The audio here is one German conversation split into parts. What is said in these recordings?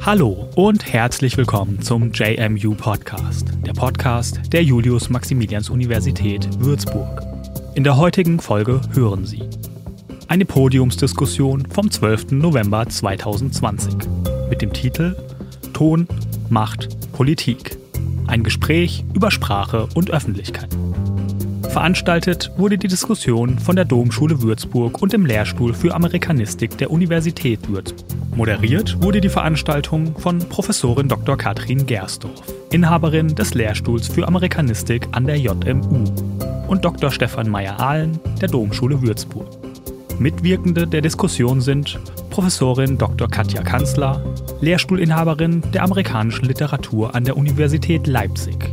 Hallo und herzlich willkommen zum JMU Podcast, der Podcast der Julius-Maximilians-Universität Würzburg. In der heutigen Folge hören Sie eine Podiumsdiskussion vom 12. November 2020 mit dem Titel Ton, Macht, Politik. Ein Gespräch über Sprache und Öffentlichkeit. Veranstaltet wurde die Diskussion von der Domschule Würzburg und dem Lehrstuhl für Amerikanistik der Universität Würzburg. Moderiert wurde die Veranstaltung von Professorin Dr. Katrin Gersdorf, Inhaberin des Lehrstuhls für Amerikanistik an der JMU, und Dr. Stefan Meyer-Ahlen der Domschule Würzburg. Mitwirkende der Diskussion sind Professorin Dr. Katja Kanzler, Lehrstuhlinhaberin der amerikanischen Literatur an der Universität Leipzig,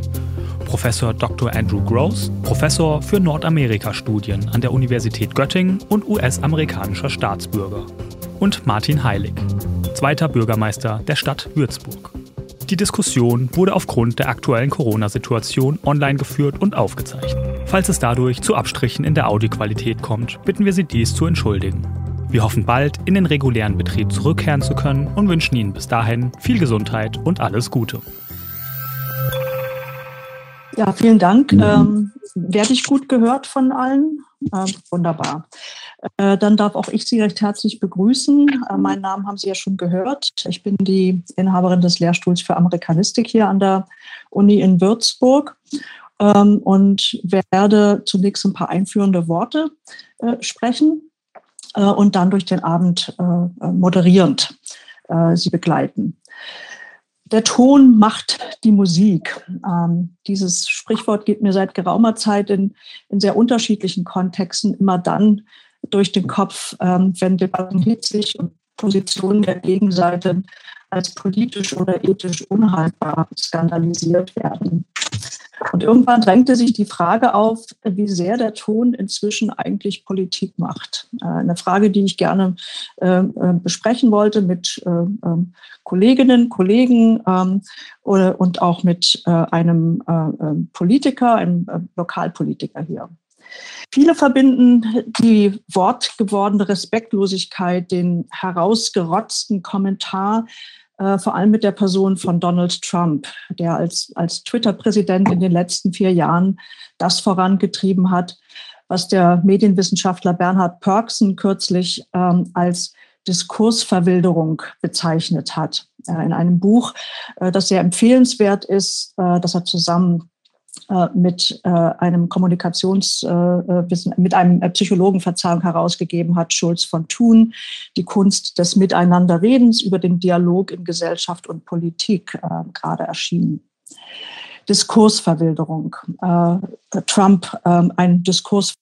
Professor Dr. Andrew Gross, Professor für Nordamerika-Studien an der Universität Göttingen und US-amerikanischer Staatsbürger. Und Martin Heilig, zweiter Bürgermeister der Stadt Würzburg. Die Diskussion wurde aufgrund der aktuellen Corona-Situation online geführt und aufgezeichnet. Falls es dadurch zu Abstrichen in der Audioqualität kommt, bitten wir Sie dies zu entschuldigen. Wir hoffen bald in den regulären Betrieb zurückkehren zu können und wünschen Ihnen bis dahin viel Gesundheit und alles Gute. Ja, vielen Dank. Mhm. Ähm, werde ich gut gehört von allen? Äh, wunderbar. Äh, dann darf auch ich Sie recht herzlich begrüßen. Äh, meinen Namen haben Sie ja schon gehört. Ich bin die Inhaberin des Lehrstuhls für Amerikanistik hier an der Uni in Würzburg ähm, und werde zunächst ein paar einführende Worte äh, sprechen äh, und dann durch den Abend äh, moderierend Sie begleiten. Der Ton macht die Musik. Ähm, dieses Sprichwort geht mir seit geraumer Zeit in, in sehr unterschiedlichen Kontexten immer dann durch den Kopf, ähm, wenn Debatten hitzig und Positionen der Gegenseite als politisch oder ethisch unhaltbar skandalisiert werden. Und irgendwann drängte sich die Frage auf, wie sehr der Ton inzwischen eigentlich Politik macht. Äh, eine Frage, die ich gerne äh, äh, besprechen wollte mit ähm, Kolleginnen, Kollegen ähm, und auch mit einem Politiker, einem Lokalpolitiker hier. Viele verbinden die wortgewordene Respektlosigkeit, den herausgerotzten Kommentar äh, vor allem mit der Person von Donald Trump, der als, als Twitter-Präsident in den letzten vier Jahren das vorangetrieben hat, was der Medienwissenschaftler Bernhard Perksen kürzlich ähm, als Diskursverwilderung bezeichnet hat. Äh, in einem Buch, äh, das sehr empfehlenswert ist, äh, das er zusammen mit äh, einem Kommunikationswissen, äh, mit einem Psychologen Verzeihung herausgegeben hat, Schulz von Thun, die Kunst des Miteinanderredens über den Dialog in Gesellschaft und Politik gerade erschienen. Diskursverwilderung. Trump ähm, ein Diskurs.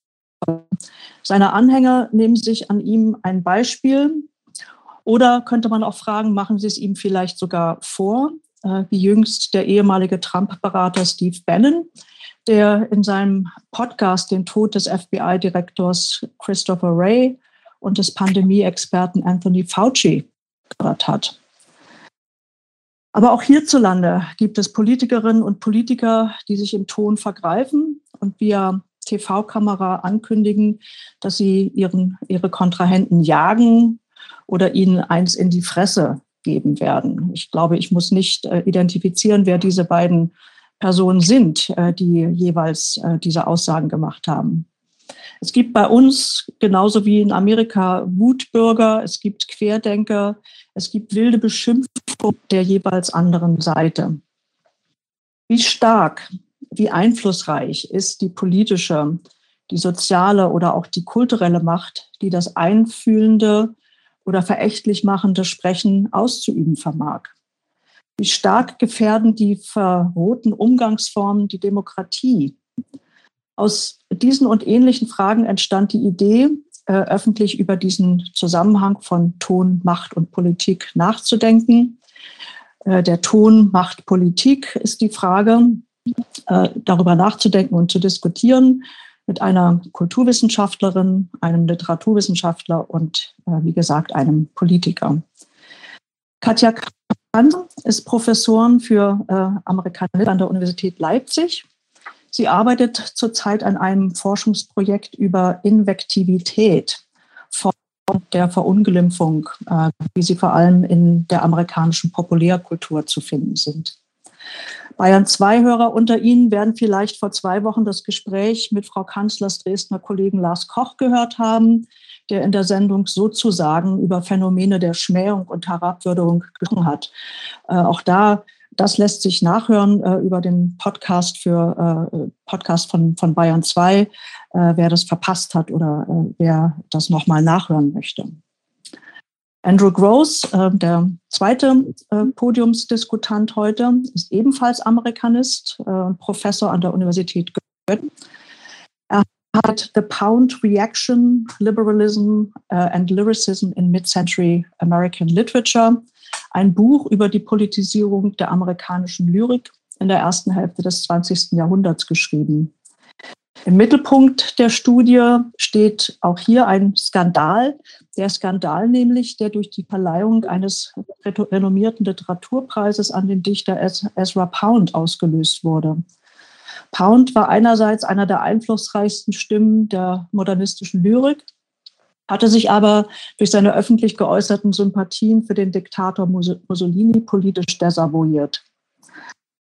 Seine Anhänger nehmen sich an ihm ein Beispiel. Oder könnte man auch fragen, machen Sie es ihm vielleicht sogar vor? Äh, wie jüngst der ehemalige Trump-Berater Steve Bannon, der in seinem Podcast den Tod des FBI-Direktors Christopher Wray und des Pandemie-Experten Anthony Fauci gehört hat. Aber auch hierzulande gibt es Politikerinnen und Politiker, die sich im Ton vergreifen und via TV-Kamera ankündigen, dass sie ihren, ihre Kontrahenten jagen oder ihnen eins in die Fresse geben werden. Ich glaube, ich muss nicht äh, identifizieren, wer diese beiden Personen sind, äh, die jeweils äh, diese Aussagen gemacht haben. Es gibt bei uns genauso wie in Amerika Wutbürger, es gibt Querdenker, es gibt wilde Beschimpfung der jeweils anderen Seite. Wie stark, wie einflussreich ist die politische, die soziale oder auch die kulturelle Macht, die das einfühlende oder verächtlich machende Sprechen auszuüben vermag. Wie stark gefährden die verrohten Umgangsformen die Demokratie? Aus diesen und ähnlichen Fragen entstand die Idee, äh, öffentlich über diesen Zusammenhang von Ton, Macht und Politik nachzudenken. Äh, der Ton, Macht, Politik ist die Frage, äh, darüber nachzudenken und zu diskutieren mit einer Kulturwissenschaftlerin, einem Literaturwissenschaftler und, äh, wie gesagt, einem Politiker. Katja Kranz ist Professorin für äh, Amerikanistik an der Universität Leipzig. Sie arbeitet zurzeit an einem Forschungsprojekt über Invektivität von der Verunglimpfung, äh, wie sie vor allem in der amerikanischen Populärkultur zu finden sind. Bayern 2 Hörer unter Ihnen werden vielleicht vor zwei Wochen das Gespräch mit Frau Kanzlers Dresdner Kollegen Lars Koch gehört haben, der in der Sendung sozusagen über Phänomene der Schmähung und Herabwürdigung gesprochen hat. Äh, auch da das lässt sich nachhören äh, über den Podcast für äh, Podcast von, von Bayern 2, äh, wer das verpasst hat oder äh, wer das nochmal nachhören möchte. Andrew Gross, äh, der zweite äh, Podiumsdiskutant heute, ist ebenfalls Amerikanist, Professor an der Universität Göttingen. Er hat The Pound Reaction, Liberalism and Lyricism in Mid-Century American Literature ein Buch über die Politisierung der amerikanischen Lyrik in der ersten Hälfte des 20. Jahrhunderts geschrieben. Im Mittelpunkt der Studie steht auch hier ein Skandal. Der Skandal nämlich, der durch die Verleihung eines renommierten Literaturpreises an den Dichter Ezra Pound ausgelöst wurde. Pound war einerseits einer der einflussreichsten Stimmen der modernistischen Lyrik hatte sich aber durch seine öffentlich geäußerten Sympathien für den Diktator Mussolini politisch desavouiert.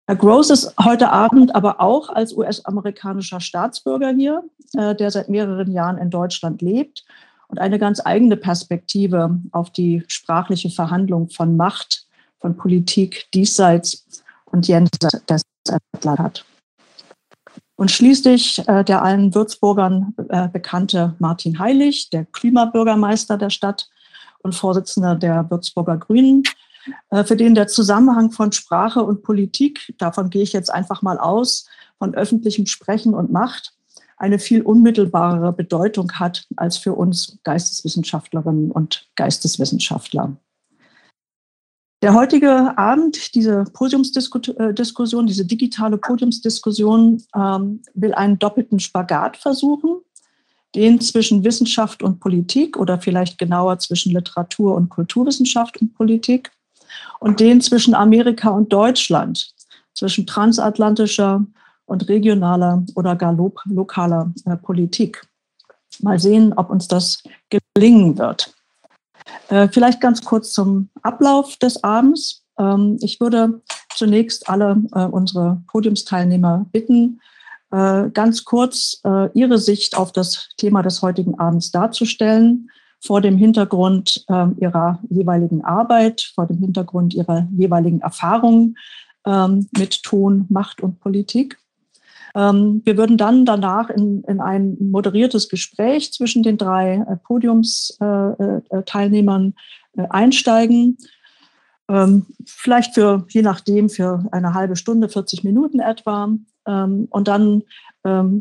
Herr Gross ist heute Abend aber auch als US-amerikanischer Staatsbürger hier, äh, der seit mehreren Jahren in Deutschland lebt und eine ganz eigene Perspektive auf die sprachliche Verhandlung von Macht, von Politik diesseits und jenseits des Atlantik hat. Und schließlich äh, der allen Würzburgern äh, bekannte Martin Heilig, der Klimabürgermeister der Stadt und Vorsitzender der Würzburger Grünen, für den der Zusammenhang von Sprache und Politik, davon gehe ich jetzt einfach mal aus, von öffentlichem Sprechen und Macht, eine viel unmittelbarere Bedeutung hat als für uns Geisteswissenschaftlerinnen und Geisteswissenschaftler. Der heutige Abend, diese Podiumsdiskussion, diese digitale Podiumsdiskussion, ähm, will einen doppelten Spagat versuchen, den zwischen Wissenschaft und Politik oder vielleicht genauer zwischen Literatur und Kulturwissenschaft und Politik und den zwischen Amerika und Deutschland, zwischen transatlantischer und regionaler oder gar lokaler äh, Politik. Mal sehen, ob uns das gelingen wird. Äh, vielleicht ganz kurz zum Ablauf des Abends. Ähm, ich würde zunächst alle äh, unsere Podiumsteilnehmer bitten, äh, ganz kurz äh, ihre Sicht auf das Thema des heutigen Abends darzustellen, vor dem Hintergrund ähm, ihrer jeweiligen Arbeit, vor dem Hintergrund ihrer jeweiligen Erfahrungen ähm, mit Ton, Macht und Politik. Ähm, wir würden dann danach in, in ein moderiertes Gespräch zwischen den drei äh, Podiumsteilnehmern äh, äh, einsteigen. Ähm, vielleicht für, je nachdem, für eine halbe Stunde, 40 Minuten etwa. Ähm, und dann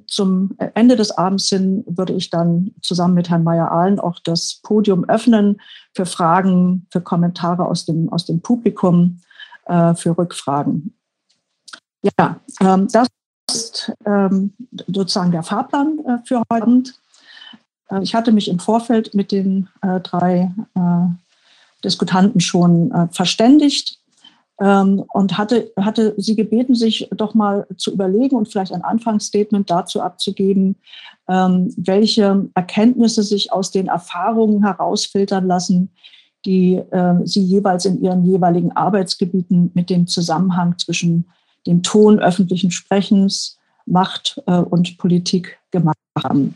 zum Ende des Abends hin würde ich dann zusammen mit Herrn Meyer-Ahlen auch das Podium öffnen für Fragen, für Kommentare aus dem, aus dem Publikum, für Rückfragen. Ja, das ist ähm, sozusagen der Fahrplan äh, für heute Abend. Äh, ich hatte mich im Vorfeld mit den äh, drei äh, Diskutanten schon äh, verständigt ähm, und hatte, hatte sie gebeten, sich doch mal zu überlegen und vielleicht ein Anfangsstatement dazu abzugeben, ähm, welche Erkenntnisse sich aus den Erfahrungen herausfiltern lassen, die äh, sie jeweils in ihren jeweiligen Arbeitsgebieten mit dem Zusammenhang zwischen dem Ton öffentlichen Sprechens, Macht äh, und Politik gemacht haben.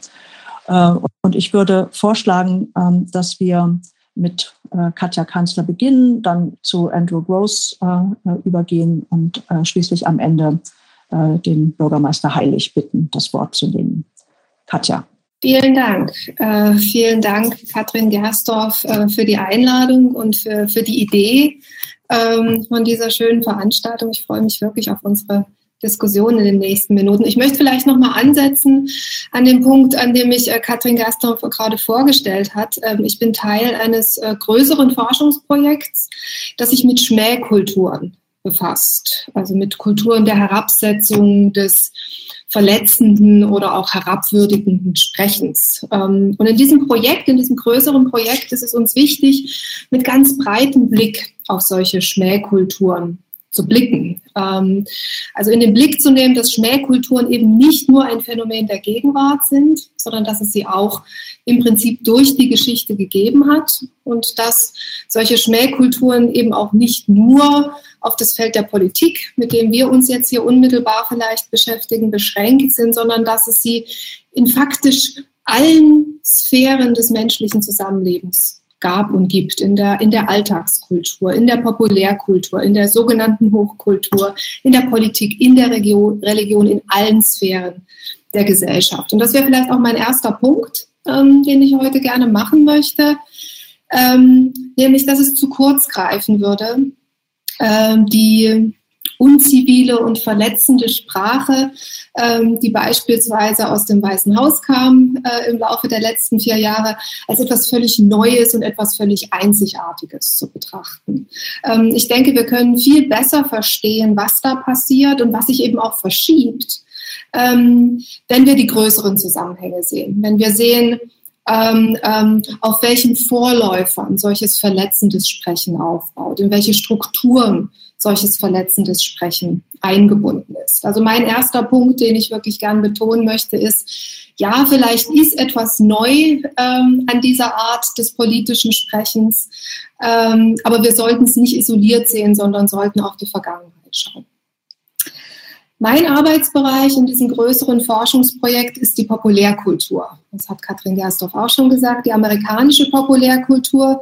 Äh, und ich würde vorschlagen, äh, dass wir mit äh, Katja Kanzler beginnen, dann zu Andrew Gross äh, übergehen und äh, schließlich am Ende den Bürgermeister Heilig bitten, das Wort zu nehmen. Katja. Vielen Dank. Äh, vielen Dank, Katrin Gersdorf, äh, für die Einladung und für, für die Idee ähm, von dieser schönen Veranstaltung. Ich freue mich wirklich auf unsere Diskussion in den nächsten Minuten. Ich möchte vielleicht noch mal ansetzen an dem Punkt, an dem mich äh, Katrin Gaston gerade vorgestellt hat. Ähm, ich bin Teil eines äh, größeren Forschungsprojekts, das sich mit Schmähkulturen befasst, also mit Kulturen der Herabsetzung des verletzenden oder auch herabwürdigenden Sprechens. Ähm, und in diesem Projekt, in diesem größeren Projekt ist es uns wichtig, mit ganz breitem Blick auf solche Schmähkulturen zu blicken. Ähm, also in den Blick zu nehmen, dass Schmähkulturen eben nicht nur ein Phänomen der Gegenwart sind, sondern dass es sie auch im Prinzip durch die Geschichte gegeben hat und dass solche Schmähkulturen eben auch nicht nur auf das Feld der Politik, mit dem wir uns jetzt hier unmittelbar vielleicht beschäftigen, beschränkt sind, sondern dass es sie in faktisch allen Sphären des menschlichen Zusammenlebens gab und gibt, in der, in der Alltagskultur, in der Populärkultur, in der sogenannten Hochkultur, in der Politik, in der Region, Religion, in allen Sphären der Gesellschaft. Und das wäre vielleicht auch mein erster Punkt, ähm, den ich heute gerne machen möchte, ähm, nämlich, dass es zu kurz greifen würde, ähm, die unzivile und verletzende Sprache, ähm, die beispielsweise aus dem Weißen Haus kam äh, im Laufe der letzten vier Jahre, als etwas völlig Neues und etwas völlig Einzigartiges zu betrachten. Ähm, ich denke, wir können viel besser verstehen, was da passiert und was sich eben auch verschiebt, ähm, wenn wir die größeren Zusammenhänge sehen. Wenn wir sehen, ähm, ähm, auf welchen Vorläufern solches verletzendes Sprechen aufbaut, in welche Strukturen solches verletzendes Sprechen eingebunden ist. Also mein erster Punkt, den ich wirklich gern betonen möchte, ist, ja, vielleicht ist etwas neu ähm, an dieser Art des politischen Sprechens, ähm, aber wir sollten es nicht isoliert sehen, sondern sollten auf die Vergangenheit schauen. Mein Arbeitsbereich in diesem größeren Forschungsprojekt ist die Populärkultur. Das hat Katrin Gerstorff auch schon gesagt, die amerikanische Populärkultur,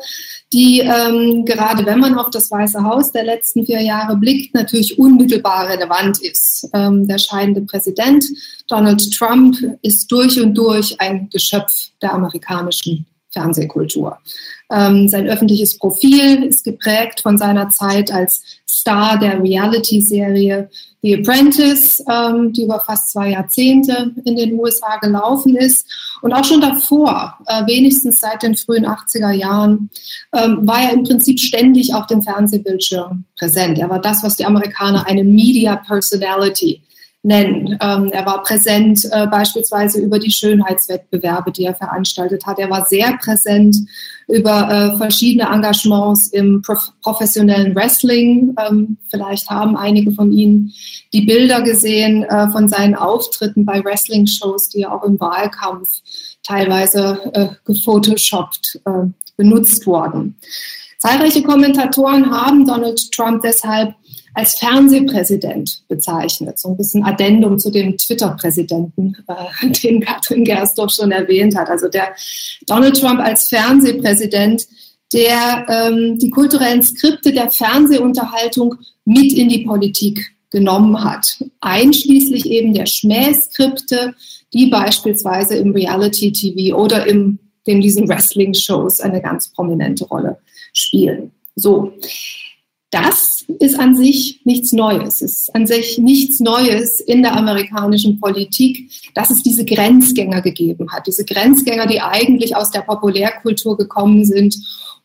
die ähm, gerade wenn man auf das Weiße Haus der letzten vier Jahre blickt, natürlich unmittelbar relevant ist. Ähm, der scheidende Präsident Donald Trump ist durch und durch ein Geschöpf der amerikanischen Fernsehkultur. Ähm, sein öffentliches Profil ist geprägt von seiner Zeit als Star der Reality-Serie The Apprentice, ähm, die über fast zwei Jahrzehnte in den USA gelaufen ist. Und auch schon davor, äh, wenigstens seit den frühen 80er Jahren, ähm, war er im Prinzip ständig auf dem Fernsehbildschirm präsent. Er war das, was die Amerikaner eine Media Personality nennen. Ähm, er war präsent äh, beispielsweise über die Schönheitswettbewerbe, die er veranstaltet hat. Er war sehr präsent über äh, verschiedene Engagements im prof professionellen Wrestling. Ähm, vielleicht haben einige von Ihnen die Bilder gesehen äh, von seinen Auftritten bei Wrestling-Shows, die auch im Wahlkampf teilweise äh, gefotoshoppt äh, benutzt wurden. Zahlreiche Kommentatoren haben Donald Trump deshalb als Fernsehpräsident bezeichnet. So ein bisschen Addendum zu dem Twitter-Präsidenten, äh, den Katrin Gerstorff schon erwähnt hat. Also der Donald Trump als Fernsehpräsident, der ähm, die kulturellen Skripte der Fernsehunterhaltung mit in die Politik genommen hat, einschließlich eben der Schmähskripte, die beispielsweise im Reality-TV oder im, in diesen Wrestling-Shows eine ganz prominente Rolle spielen. So, das ist an sich nichts Neues. Es ist an sich nichts Neues in der amerikanischen Politik, dass es diese Grenzgänger gegeben hat. Diese Grenzgänger, die eigentlich aus der Populärkultur gekommen sind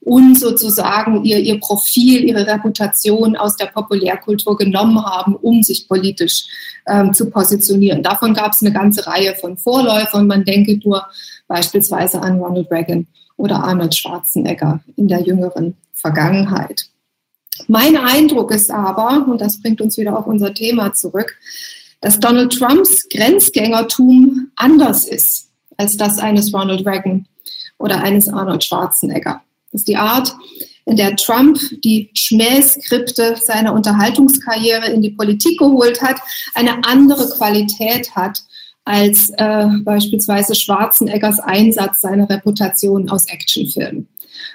und sozusagen ihr, ihr Profil, ihre Reputation aus der Populärkultur genommen haben, um sich politisch ähm, zu positionieren. Davon gab es eine ganze Reihe von Vorläufern. Man denke nur beispielsweise an Ronald Reagan oder Arnold Schwarzenegger in der jüngeren Vergangenheit. Mein Eindruck ist aber, und das bringt uns wieder auf unser Thema zurück, dass Donald Trumps Grenzgängertum anders ist als das eines Ronald Reagan oder eines Arnold Schwarzenegger. Das ist die Art, in der Trump die Schmähskripte seiner Unterhaltungskarriere in die Politik geholt hat, eine andere Qualität hat als äh, beispielsweise Schwarzeneggers Einsatz seiner Reputation aus Actionfilmen.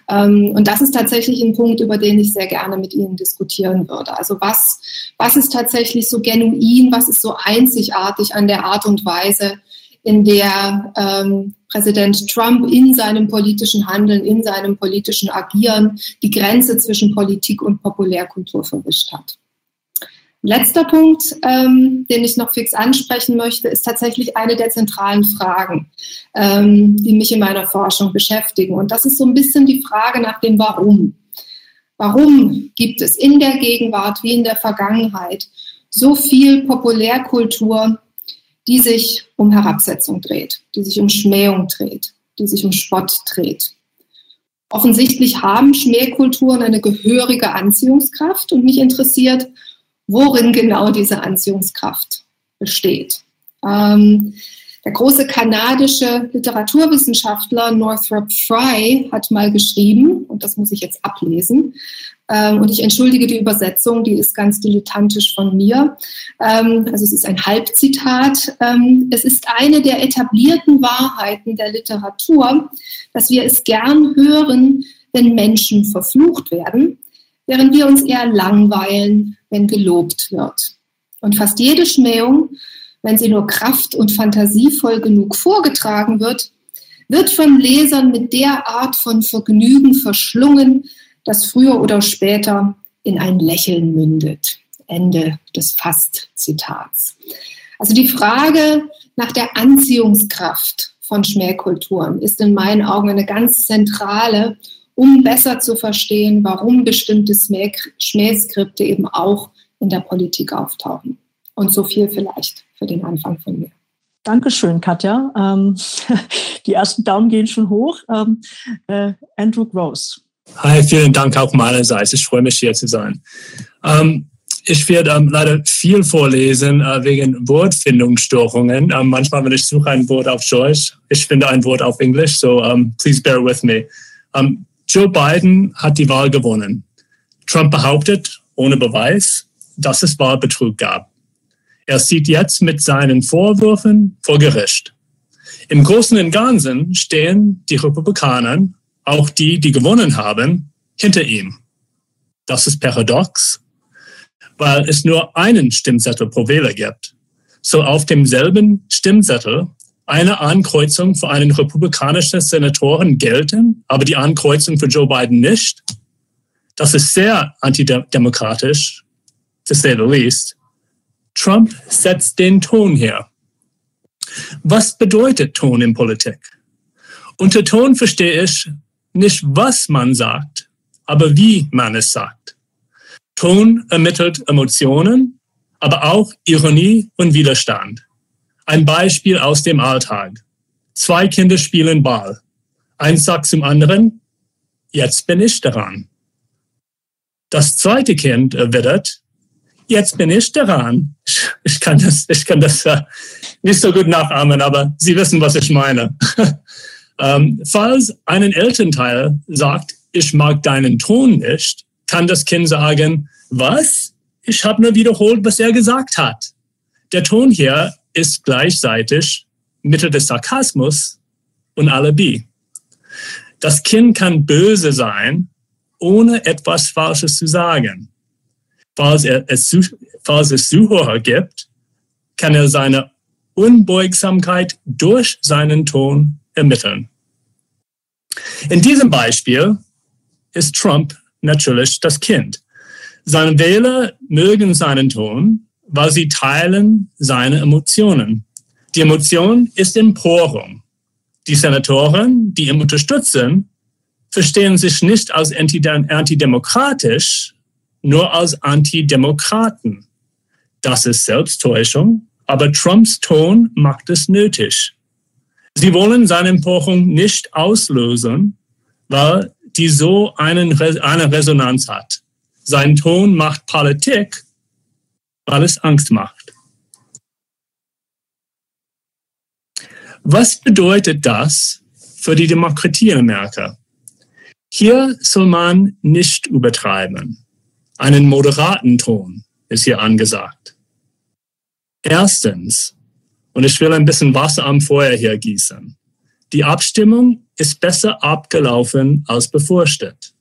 Ähm, und das ist tatsächlich ein Punkt, über den ich sehr gerne mit Ihnen diskutieren würde. Also was, was ist tatsächlich so genuin, was ist so einzigartig an der Art und Weise, in der ähm, Präsident Trump in seinem politischen Handeln, in seinem politischen Agieren die Grenze zwischen Politik und Populärkultur verwischt hat. Letzter Punkt, ähm, den ich noch fix ansprechen möchte, ist tatsächlich eine der zentralen Fragen, ähm, die mich in meiner Forschung beschäftigen. Und das ist so ein bisschen die Frage nach dem Warum. Warum gibt es in der Gegenwart wie in der Vergangenheit so viel Populärkultur, die sich um Herabsetzung dreht, die sich um Schmähung dreht, die sich um Spott dreht? Offensichtlich haben Schmähkulturen eine gehörige Anziehungskraft und mich interessiert, worin genau diese Anziehungskraft besteht. Ähm, der große kanadische Literaturwissenschaftler Northrop Frye hat mal geschrieben, und das muss ich jetzt ablesen, ähm, und ich entschuldige die Übersetzung, die ist ganz dilettantisch von mir. Ähm, also es ist ein Halbzitat. Ähm, es ist eine der etablierten Wahrheiten der Literatur, dass wir es gern hören, wenn Menschen verflucht werden, während wir uns eher langweilen, wenn gelobt wird. Und fast jede Schmähung wenn sie nur kraft- und fantasievoll genug vorgetragen wird, wird von Lesern mit der Art von Vergnügen verschlungen, das früher oder später in ein Lächeln mündet. Ende des Fast-Zitats. Also die Frage nach der Anziehungskraft von Schmähkulturen ist in meinen Augen eine ganz zentrale, um besser zu verstehen, warum bestimmte Schmähskripte eben auch in der Politik auftauchen. Und so viel vielleicht für den Anfang von mir. Dankeschön, Katja. Ähm, die ersten Daumen gehen schon hoch. Ähm, äh, Andrew Gross. Hi, vielen Dank auch meinerseits. Ich freue mich hier zu sein. Ähm, ich werde ähm, leider viel vorlesen äh, wegen Wortfindungsstörungen. Ähm, manchmal, wenn ich suche ein Wort auf Deutsch, ich finde ein Wort auf Englisch, so um, please bear with me. Joe Biden hat die Wahl gewonnen. Trump behauptet, ohne Beweis, dass es Wahlbetrug gab. Er sieht jetzt mit seinen Vorwürfen vor Gericht. Im Großen und Ganzen stehen die Republikaner, auch die, die gewonnen haben, hinter ihm. Das ist paradox, weil es nur einen Stimmzettel pro Wähler gibt. So auf demselben Stimmzettel eine Ankreuzung für einen republikanischen Senatoren gelten, aber die Ankreuzung für Joe Biden nicht. Das ist sehr antidemokratisch, to say the least. Trump setzt den Ton her. Was bedeutet Ton in Politik? Unter Ton verstehe ich nicht, was man sagt, aber wie man es sagt. Ton ermittelt Emotionen, aber auch Ironie und Widerstand. Ein Beispiel aus dem Alltag. Zwei Kinder spielen Ball. Eins sagt zum anderen, jetzt bin ich daran. Das zweite Kind erwidert, jetzt bin ich daran. Ich kann das, ich kann das äh, nicht so gut nachahmen, aber Sie wissen, was ich meine. ähm, falls ein Elternteil sagt, ich mag deinen Ton nicht, kann das Kind sagen, was? Ich habe nur wiederholt, was er gesagt hat. Der Ton hier ist gleichzeitig Mittel des Sarkasmus und Alibi. Das Kind kann böse sein, ohne etwas Falsches zu sagen falls, er, es, falls es Zuhörer gibt, kann er seine Unbeugsamkeit durch seinen Ton ermitteln. In diesem Beispiel ist Trump natürlich das Kind. Seine Wähler mögen seinen Ton, weil sie teilen seine Emotionen. Die Emotion ist Emporung. Die Senatoren, die ihn unterstützen, verstehen sich nicht als antidemokratisch, nur als Antidemokraten. Das ist Selbsttäuschung, aber Trumps Ton macht es nötig. Sie wollen seine Empörung nicht auslösen, weil die so einen, eine Resonanz hat. Sein Ton macht Politik, weil es Angst macht. Was bedeutet das für die Demokratie in Amerika? Hier soll man nicht übertreiben. Einen moderaten Ton ist hier angesagt. Erstens, und ich will ein bisschen Wasser am Feuer hier gießen. Die Abstimmung ist besser abgelaufen als befürchtet.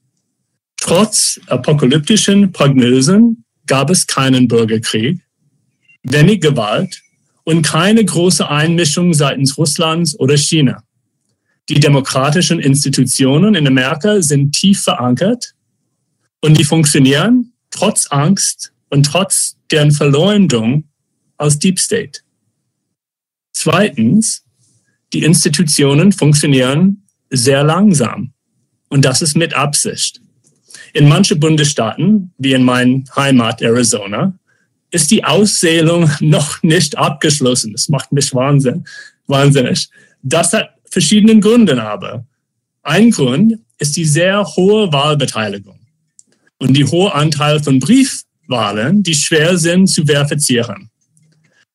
Trotz apokalyptischen Prognosen gab es keinen Bürgerkrieg, wenig Gewalt und keine große Einmischung seitens Russlands oder China. Die demokratischen Institutionen in Amerika sind tief verankert und die funktionieren trotz Angst und trotz deren Verleumdung aus Deep State. Zweitens, die Institutionen funktionieren sehr langsam. Und das ist mit Absicht. In manchen Bundesstaaten, wie in meinem Heimat Arizona, ist die Auszählung noch nicht abgeschlossen. Das macht mich wahnsinn, wahnsinnig. Das hat verschiedene Gründe aber. Ein Grund ist die sehr hohe Wahlbeteiligung und die hohe Anteil von Brief, Wahlen, die schwer sind zu verifizieren.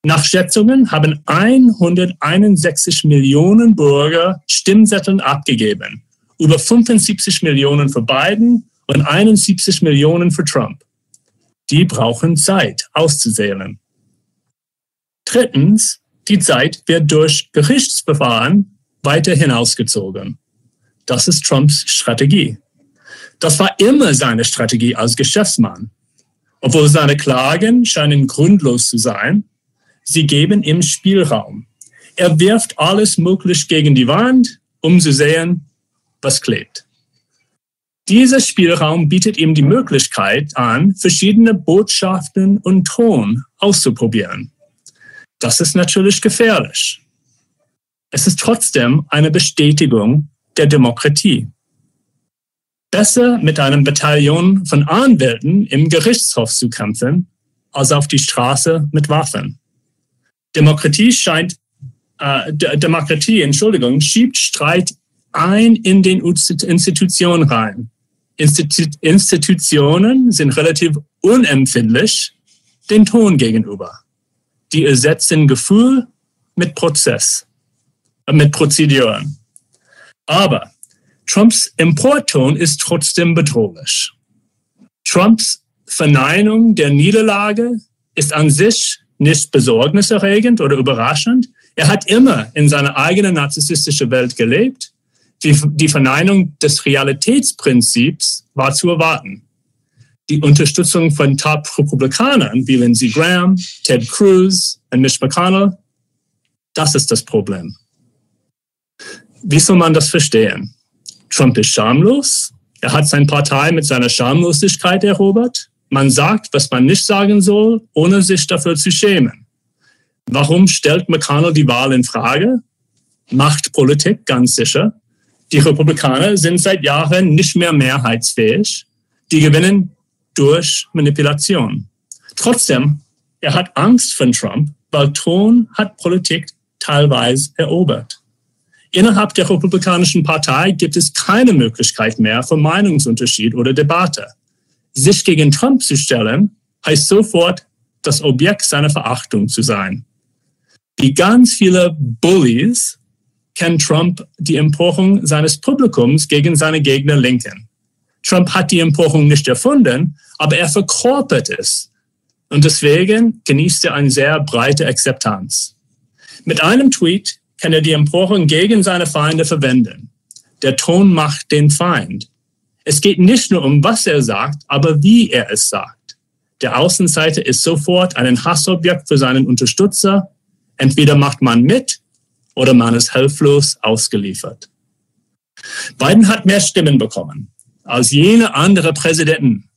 Nach Schätzungen haben 161 Millionen Bürger Stimmzetteln abgegeben. Über 75 Millionen für Biden und 71 Millionen für Trump. Die brauchen Zeit auszusählen. Drittens, die Zeit wird durch Gerichtsverfahren weiter hinausgezogen. Das ist Trumps Strategie. Das war immer seine Strategie als Geschäftsmann. Obwohl seine Klagen scheinen grundlos zu sein, Sie geben ihm Spielraum. Er wirft alles möglich gegen die Wand, um zu sehen, was klebt. Dieser Spielraum bietet ihm die Möglichkeit an, verschiedene Botschaften und Ton auszuprobieren. Das ist natürlich gefährlich. Es ist trotzdem eine Bestätigung der Demokratie. Besser mit einem Bataillon von Anwälten im Gerichtshof zu kämpfen, als auf die Straße mit Waffen. Demokratie scheint, äh, Demokratie, Entschuldigung, schiebt Streit ein in den Institutionen rein. Institu Institutionen sind relativ unempfindlich den Ton gegenüber. Die ersetzen Gefühl mit Prozess, äh, mit Prozeduren. Aber Trumps Importton ist trotzdem bedrohlich. Trumps Verneinung der Niederlage ist an sich nicht besorgniserregend oder überraschend. Er hat immer in seiner eigenen narzissstischen Welt gelebt. Die, die Verneinung des Realitätsprinzips war zu erwarten. Die Unterstützung von Top-Republikanern wie Lindsey Graham, Ted Cruz und Mitch McConnell, das ist das Problem. Wie soll man das verstehen? Trump ist schamlos. Er hat seine Partei mit seiner Schamlosigkeit erobert. Man sagt, was man nicht sagen soll, ohne sich dafür zu schämen. Warum stellt McConnell die Wahl in Frage? Machtpolitik, ganz sicher. Die Republikaner sind seit Jahren nicht mehr mehrheitsfähig. Die gewinnen durch Manipulation. Trotzdem, er hat Angst von Trump, weil Ton hat Politik teilweise erobert. Innerhalb der Republikanischen Partei gibt es keine Möglichkeit mehr für Meinungsunterschied oder Debatte. Sich gegen Trump zu stellen, heißt sofort, das Objekt seiner Verachtung zu sein. Wie ganz viele Bullies kann Trump die Empörung seines Publikums gegen seine Gegner lenken. Trump hat die Empörung nicht erfunden, aber er verkörpert es. Und deswegen genießt er eine sehr breite Akzeptanz. Mit einem Tweet kann er die Empörung gegen seine Feinde verwenden. Der Ton macht den Feind. Es geht nicht nur um, was er sagt, aber wie er es sagt. Der Außenseiter ist sofort ein Hassobjekt für seinen Unterstützer. Entweder macht man mit oder man ist hilflos ausgeliefert. Biden hat mehr Stimmen bekommen als jene andere Präsidenten.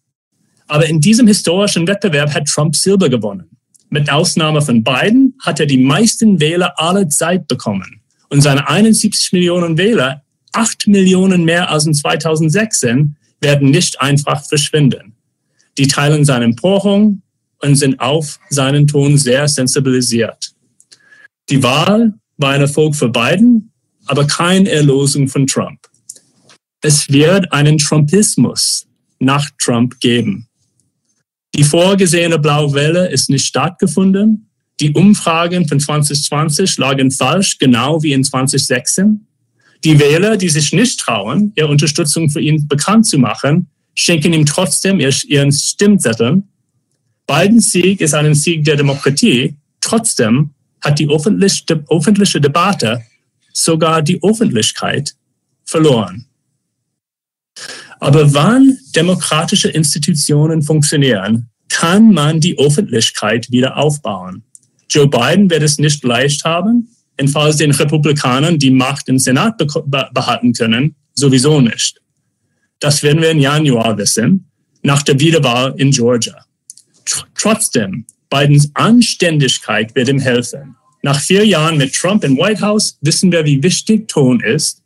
Aber in diesem historischen Wettbewerb hat Trump Silber gewonnen. Mit Ausnahme von Biden hat er die meisten Wähler aller Zeit bekommen. Und seine 71 Millionen Wähler 8 Millionen mehr als in 2016 werden nicht einfach verschwinden. Die teilen seine Empörung und sind auf seinen Ton sehr sensibilisiert. Die Wahl war ein Erfolg für Biden, aber keine Erlosung von Trump. Es wird einen Trumpismus nach Trump geben. Die vorgesehene Blaue Welle ist nicht stattgefunden. Die Umfragen von 2020 lagen falsch, genau wie in 2016. Die Wähler, die sich nicht trauen, ihre Unterstützung für ihn bekannt zu machen, schenken ihm trotzdem ihren Stimmzettel. Bidens Sieg ist ein Sieg der Demokratie. Trotzdem hat die öffentliche, Debatte sogar die Öffentlichkeit verloren. Aber wann demokratische Institutionen funktionieren, kann man die Öffentlichkeit wieder aufbauen. Joe Biden wird es nicht leicht haben, und falls den Republikanern die Macht im Senat behalten können, sowieso nicht. Das werden wir im Januar wissen, nach der Wiederwahl in Georgia. Trotzdem, Bidens Anständigkeit wird ihm helfen. Nach vier Jahren mit Trump im White House wissen wir, wie wichtig Ton ist.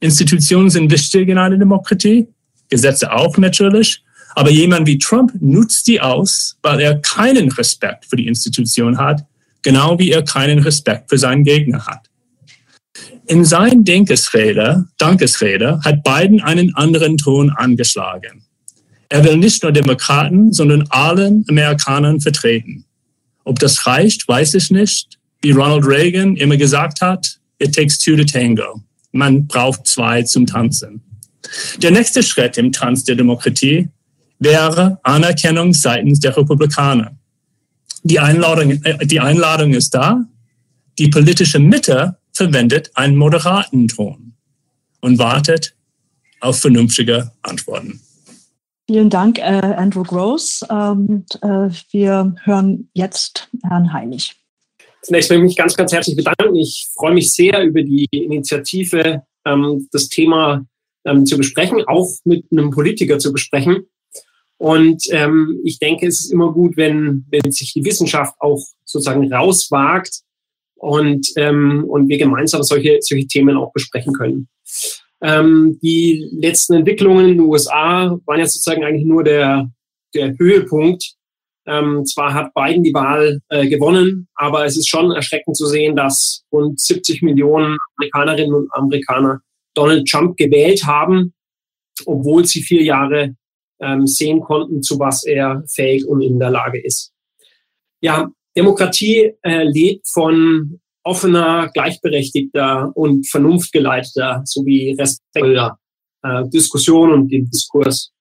Institutionen sind wichtig in einer Demokratie, Gesetze auch natürlich. Aber jemand wie Trump nutzt die aus, weil er keinen Respekt für die Institution hat genau wie er keinen Respekt für seinen Gegner hat. In seinen Dankesrede, hat Biden einen anderen Ton angeschlagen. Er will nicht nur Demokraten, sondern allen Amerikanern vertreten. Ob das reicht, weiß ich nicht. Wie Ronald Reagan immer gesagt hat, it takes two to tango. Man braucht zwei zum Tanzen. Der nächste Schritt im Tanz der Demokratie wäre Anerkennung seitens der Republikaner. Die Einladung, äh, die Einladung ist da. Die politische Mitte verwendet einen moderaten Ton und wartet auf vernünftige Antworten. Vielen Dank, äh, Andrew Gross. Ähm, äh, wir hören jetzt Herrn Heilig. Zunächst möchte ich mich ganz, ganz herzlich bedanken. Ich freue mich sehr über die Initiative, ähm, das Thema ähm, zu besprechen, auch mit einem Politiker zu besprechen. Und ähm, ich denke, es ist immer gut, wenn, wenn sich die Wissenschaft auch sozusagen rauswagt und, ähm, und wir gemeinsam solche, solche Themen auch besprechen können. Ähm, die letzten Entwicklungen in den USA waren ja sozusagen eigentlich nur der, der Höhepunkt. Ähm, zwar hat Biden die Wahl äh, gewonnen, aber es ist schon erschreckend zu sehen, dass rund 70 Millionen Amerikanerinnen und Amerikaner Donald Trump gewählt haben, obwohl sie vier Jahre ähm, sehen konnten, zu was er fähig und in der Lage ist. Ja, Demokratie äh, lebt von offener, gleichberechtigter und vernunftgeleiteter sowie respektvoller äh, Diskussion und dem Diskurs.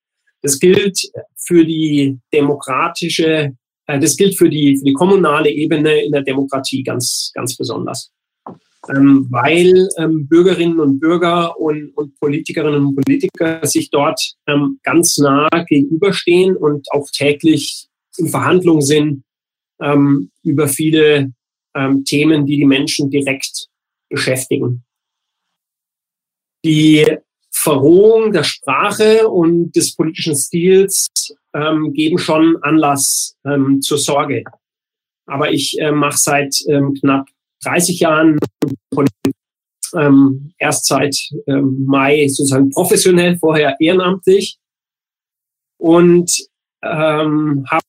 Das gilt für die demokratische, äh, das gilt für die, für die kommunale Ebene in der Demokratie ganz, ganz besonders. Ähm, weil ähm, Bürgerinnen und Bürger und, und, Politikerinnen und Politiker sich dort ähm, ganz nah gegenüberstehen und auch täglich in Verhandlungen sind ähm, über viele ähm, Themen, die die Menschen direkt beschäftigen. Die Verrohung der Sprache und des politischen Stils ähm, geben schon Anlass ähm, zur Sorge. Aber ich äh, mache seit ähm, knapp 30 Jahren ähm, erst seit ähm, Mai sozusagen professionell, vorher ehrenamtlich und ähm, habe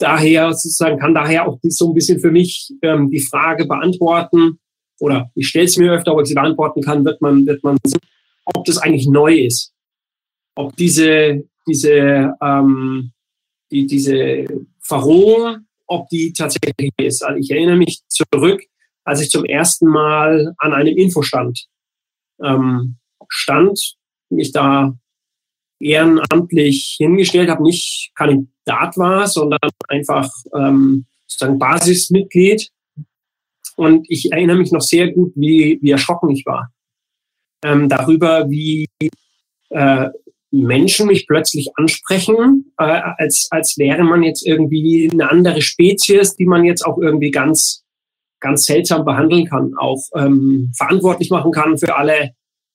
daher sozusagen kann daher auch so ein bisschen für mich ähm, die Frage beantworten oder ich stelle es mir öfter, ob ich sie beantworten kann, wird man wird man sehen, ob das eigentlich neu ist, ob diese diese ähm, die, diese Verrohung, ob die tatsächlich ist. Also ich erinnere mich zurück, als ich zum ersten Mal an einem Infostand ähm, stand, mich da ehrenamtlich hingestellt habe, nicht Kandidat war, sondern einfach ähm, sozusagen Basismitglied. Und ich erinnere mich noch sehr gut, wie, wie erschrocken ich war ähm, darüber, wie äh, Menschen mich plötzlich ansprechen, äh, als, als wäre man jetzt irgendwie eine andere Spezies, die man jetzt auch irgendwie ganz, ganz seltsam behandeln kann, auch ähm, verantwortlich machen kann für alle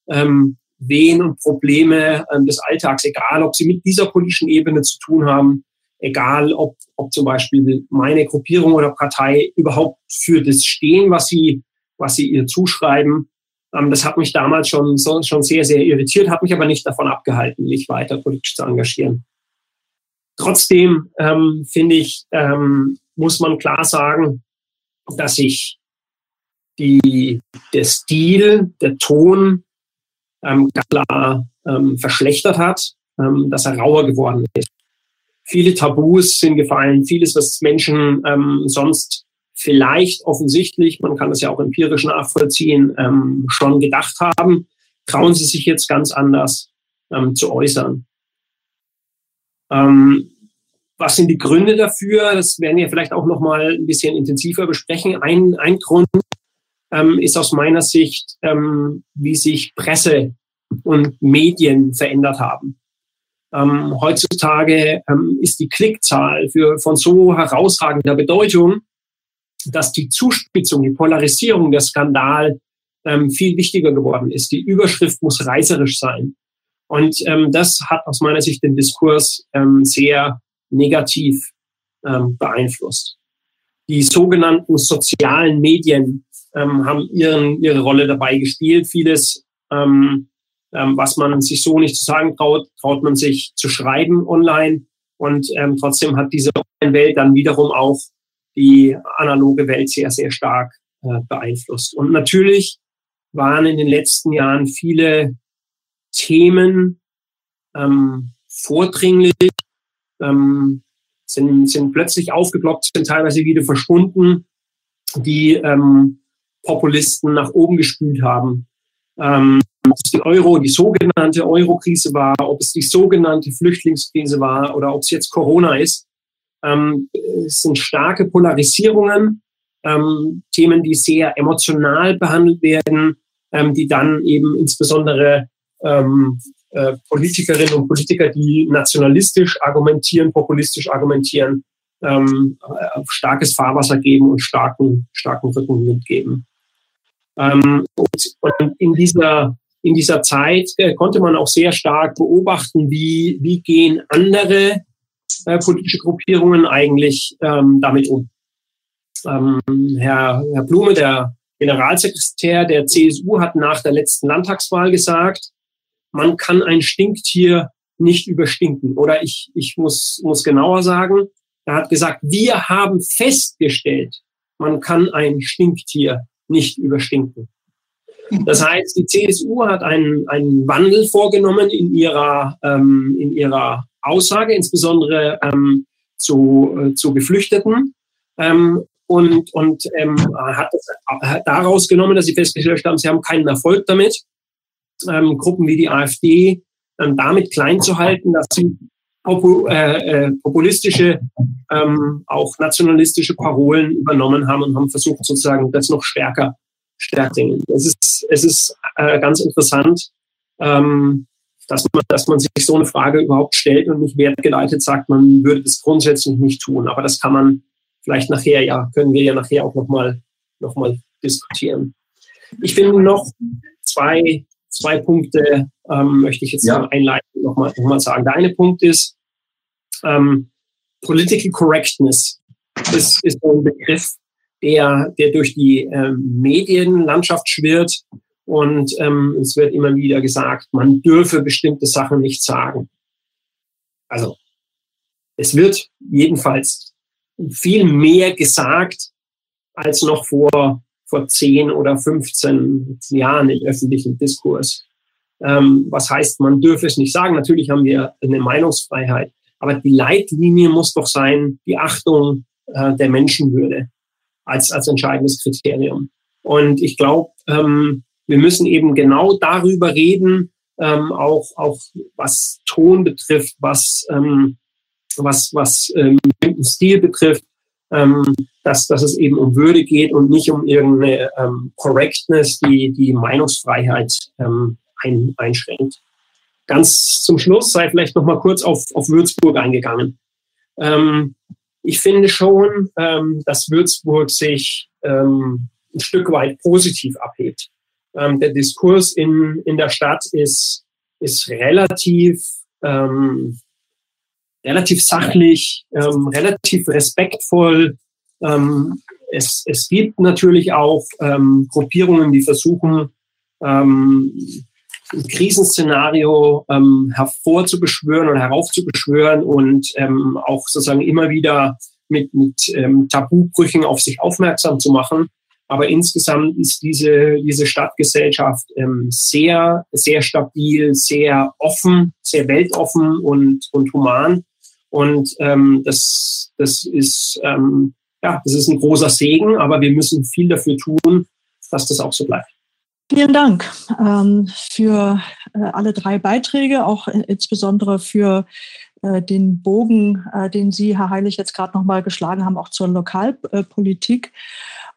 ähm, Wehen und Probleme ähm, des Alltags, egal ob sie mit dieser politischen Ebene zu tun haben, egal ob, ob zum Beispiel meine Gruppierung oder Partei überhaupt für das stehen, was sie, was sie ihr zuschreiben. Ähm, das hat mich damals schon, so, schon sehr, sehr irritiert, hat mich aber nicht davon abgehalten, mich weiter politisch zu engagieren. Trotzdem ähm, finde ich, ähm, muss man klar sagen, dass sich die, der Stil, der Ton ähm, klar ähm, verschlechtert hat, ähm, dass er rauer geworden ist. Viele Tabus sind gefallen, vieles, was Menschen ähm, sonst vielleicht offensichtlich, man kann das ja auch empirisch nachvollziehen, ähm, schon gedacht haben, trauen sie sich jetzt ganz anders ähm, zu äußern. Ähm, was sind die Gründe dafür? Das werden wir vielleicht auch noch mal ein bisschen intensiver besprechen. Ein, ein Grund ähm, ist aus meiner Sicht, ähm, wie sich Presse und Medien verändert haben. Ähm, heutzutage ähm, ist die Klickzahl für, von so herausragender Bedeutung, dass die Zuspitzung, die Polarisierung, der Skandal ähm, viel wichtiger geworden ist. Die Überschrift muss reißerisch sein. Und ähm, das hat aus meiner Sicht den Diskurs sehr negativ beeinflusst. Die sogenannten sozialen Medien ähm, haben ihren, ihre Rolle dabei gespielt. Vieles, ähm, ähm, was man sich so nicht zu sagen traut, traut man sich zu schreiben online. Und ähm, trotzdem hat diese Online-Welt dann wiederum auch die analoge Welt sehr, sehr stark äh, beeinflusst. Und natürlich waren in den letzten Jahren viele Themen ähm, vordringlich, ähm, sind, sind plötzlich aufgeploppt, sind teilweise wieder verschwunden, die ähm, Populisten nach oben gespült haben. Ähm, ob es die Euro, die sogenannte Euro-Krise war, ob es die sogenannte Flüchtlingskrise war oder ob es jetzt Corona ist. Ähm, es sind starke Polarisierungen, ähm, Themen, die sehr emotional behandelt werden, ähm, die dann eben insbesondere ähm, äh, Politikerinnen und Politiker, die nationalistisch argumentieren, populistisch argumentieren, ähm, äh, starkes Fahrwasser geben und starken, starken Rückenwind geben. Ähm, und, und in dieser in dieser Zeit äh, konnte man auch sehr stark beobachten, wie, wie gehen andere äh, politische Gruppierungen eigentlich ähm, damit um. Ähm, Herr, Herr Blume, der Generalsekretär der CSU, hat nach der letzten Landtagswahl gesagt, man kann ein Stinktier nicht überstinken. Oder ich, ich muss, muss genauer sagen, er hat gesagt, wir haben festgestellt, man kann ein Stinktier nicht überstinken. Das heißt, die CSU hat einen, einen Wandel vorgenommen in ihrer, ähm, in ihrer Aussage, insbesondere ähm, zu, äh, zu Geflüchteten. Ähm, und und ähm, hat, hat daraus genommen, dass sie festgestellt haben, sie haben keinen Erfolg damit, ähm, Gruppen wie die AfD ähm, damit klein zu halten, dass sie populistische, ähm, auch nationalistische Parolen übernommen haben und haben versucht, sozusagen das noch stärker stärken. Es ist, es ist äh, ganz interessant, ähm, dass man, dass man sich so eine Frage überhaupt stellt und nicht wertgeleitet sagt, man würde das grundsätzlich nicht tun. Aber das kann man vielleicht nachher, ja, können wir ja nachher auch nochmal noch mal diskutieren. Ich finde noch zwei, zwei Punkte, ähm, möchte ich jetzt ja. einleiten, nochmal noch mal sagen. Der eine Punkt ist, ähm, Political Correctness ist, ist ein Begriff, der, der durch die ähm, Medienlandschaft schwirrt. Und ähm, es wird immer wieder gesagt, man dürfe bestimmte Sachen nicht sagen. Also es wird jedenfalls viel mehr gesagt als noch vor, vor 10 oder 15 Jahren im öffentlichen Diskurs. Ähm, was heißt, man dürfe es nicht sagen. Natürlich haben wir eine Meinungsfreiheit, aber die Leitlinie muss doch sein, die Achtung äh, der Menschenwürde als, als entscheidendes Kriterium. Und ich glaube, ähm, wir müssen eben genau darüber reden, ähm, auch, auch was Ton betrifft, was, ähm, was, was ähm, Stil betrifft, ähm, dass, dass es eben um Würde geht und nicht um irgendeine ähm, Correctness, die die Meinungsfreiheit ähm, ein, einschränkt. Ganz zum Schluss sei vielleicht noch mal kurz auf, auf Würzburg eingegangen. Ähm, ich finde schon, ähm, dass Würzburg sich ähm, ein Stück weit positiv abhebt. Ähm, der Diskurs in, in der Stadt ist, ist relativ, ähm, relativ sachlich, ähm, relativ respektvoll. Es, es gibt natürlich auch Gruppierungen, die versuchen, ähm, Krisenszenario ähm, hervorzubeschwören oder heraufzubeschwören und ähm, auch sozusagen immer wieder mit, mit ähm, Tabubrüchen auf sich aufmerksam zu machen. Aber insgesamt ist diese, diese Stadtgesellschaft ähm, sehr, sehr stabil, sehr offen, sehr weltoffen und, und human. Und ähm, das, das, ist, ähm, ja, das ist ein großer Segen, aber wir müssen viel dafür tun, dass das auch so bleibt. Vielen Dank ähm, für äh, alle drei Beiträge, auch äh, insbesondere für den Bogen, äh, den Sie, Herr Heilig, jetzt gerade nochmal geschlagen haben, auch zur Lokalpolitik.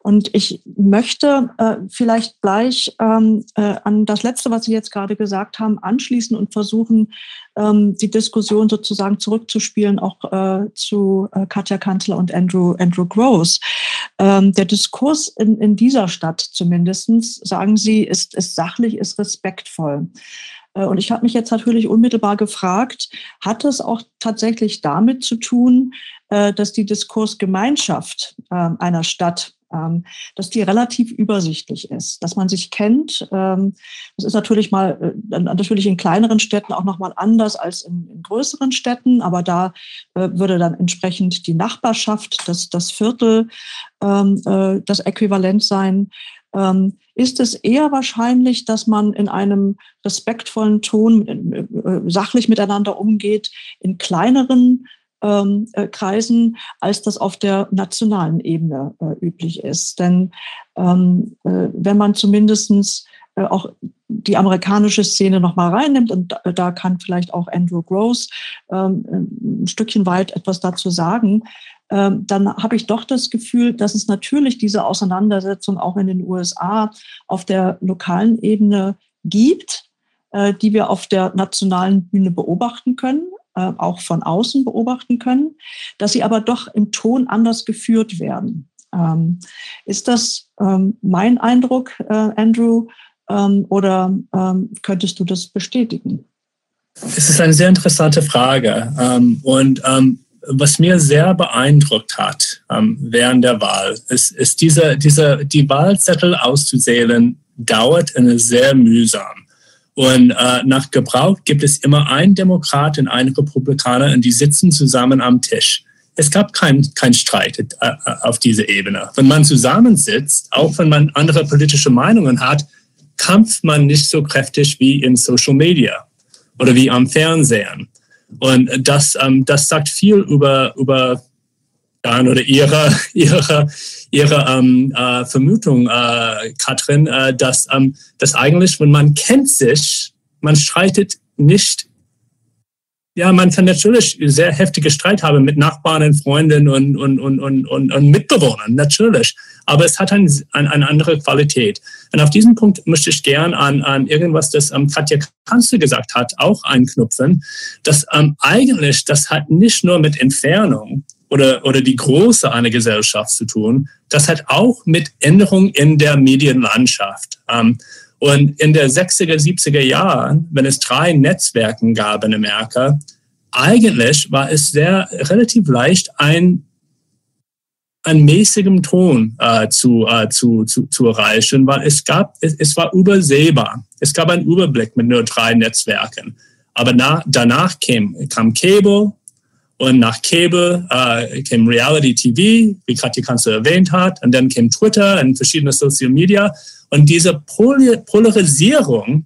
Und ich möchte äh, vielleicht gleich ähm, äh, an das Letzte, was Sie jetzt gerade gesagt haben, anschließen und versuchen, ähm, die Diskussion sozusagen zurückzuspielen, auch äh, zu äh, Katja Kanzler und Andrew, Andrew Gross. Ähm, der Diskurs in, in dieser Stadt zumindestens sagen Sie, ist, ist sachlich, ist respektvoll. Äh, und ich habe mich jetzt natürlich unmittelbar gefragt, hat es auch tatsächlich damit zu tun, äh, dass die Diskursgemeinschaft ähm, einer Stadt ähm, dass die relativ übersichtlich ist, dass man sich kennt. Ähm, das ist natürlich mal äh, natürlich in kleineren Städten auch noch mal anders als in, in größeren Städten, aber da würde dann entsprechend die Nachbarschaft, das, das Viertel, das Äquivalent sein. Ähm, ist es eher wahrscheinlich, dass man in einem respektvollen Ton äh, sachlich miteinander umgeht, in kleineren ähm, äh, Kreisen, als das auf der nationalen Ebene äh, üblich ist. Denn ähm, äh, wenn man zumindestens äh, auch die amerikanische Szene nochmal reinnimmt und da, kann vielleicht auch Andrew Gross ähm, ein Stückchen weit etwas dazu sagen, dann habe ich doch das Gefühl, dass es natürlich diese Auseinandersetzung auch in den USA auf der lokalen Ebene gibt, äh, die wir auf der nationalen Bühne beobachten können, äh, auch von außen beobachten können, dass sie aber doch im Ton anders geführt werden. Ähm, ist das ähm, mein Eindruck, äh, Andrew, oder könntest du das bestätigen? Es ist eine sehr interessante Frage. Und was mir sehr beeindruckt hat ähm, während der Wahl, ist, ist diese, diese, die Wahlzettel auszuzählen, dauert eine sehr mühsam. Und äh, nach Gebrauch gibt es immer einen Demokrat und einen Republikaner und die sitzen zusammen am Tisch. Es gab keinen kein Streit äh, auf dieser Ebene. Wenn man zusammensitzt, auch wenn man andere politische Meinungen hat, kämpft man nicht so kräftig wie in Social Media oder wie am Fernsehen. Und das, ähm, das sagt viel über, über dann oder ihre, ihre, ihre ähm, äh, Vermutung, äh, Katrin, äh, dass, ähm, dass eigentlich, wenn man kennt sich, man streitet nicht ja, man kann natürlich sehr heftige Streit haben mit Nachbarn und Freunden und, und, und, und, und, und Mitbewohnern, natürlich. Aber es hat ein, ein, eine andere Qualität. Und auf diesen Punkt möchte ich gern an, an irgendwas, das ähm, Katja Kanzler gesagt hat, auch einknüpfen, dass ähm, eigentlich, das hat nicht nur mit Entfernung oder, oder die Große einer Gesellschaft zu tun, das hat auch mit Änderung in der Medienlandschaft. Ähm, und in der 60er, 70er Jahren, wenn es drei Netzwerken gab in Amerika, eigentlich war es sehr relativ leicht, ein an mäßigem Ton äh, zu, äh, zu, zu, zu erreichen, weil es gab, es, es war übersehbar. Es gab einen Überblick mit nur drei Netzwerken. Aber na, danach kam, kam Cable und nach Cable äh, kam Reality TV, wie Katja Kanzler erwähnt hat, und dann kam Twitter und verschiedene Social Media. Und diese Polarisierung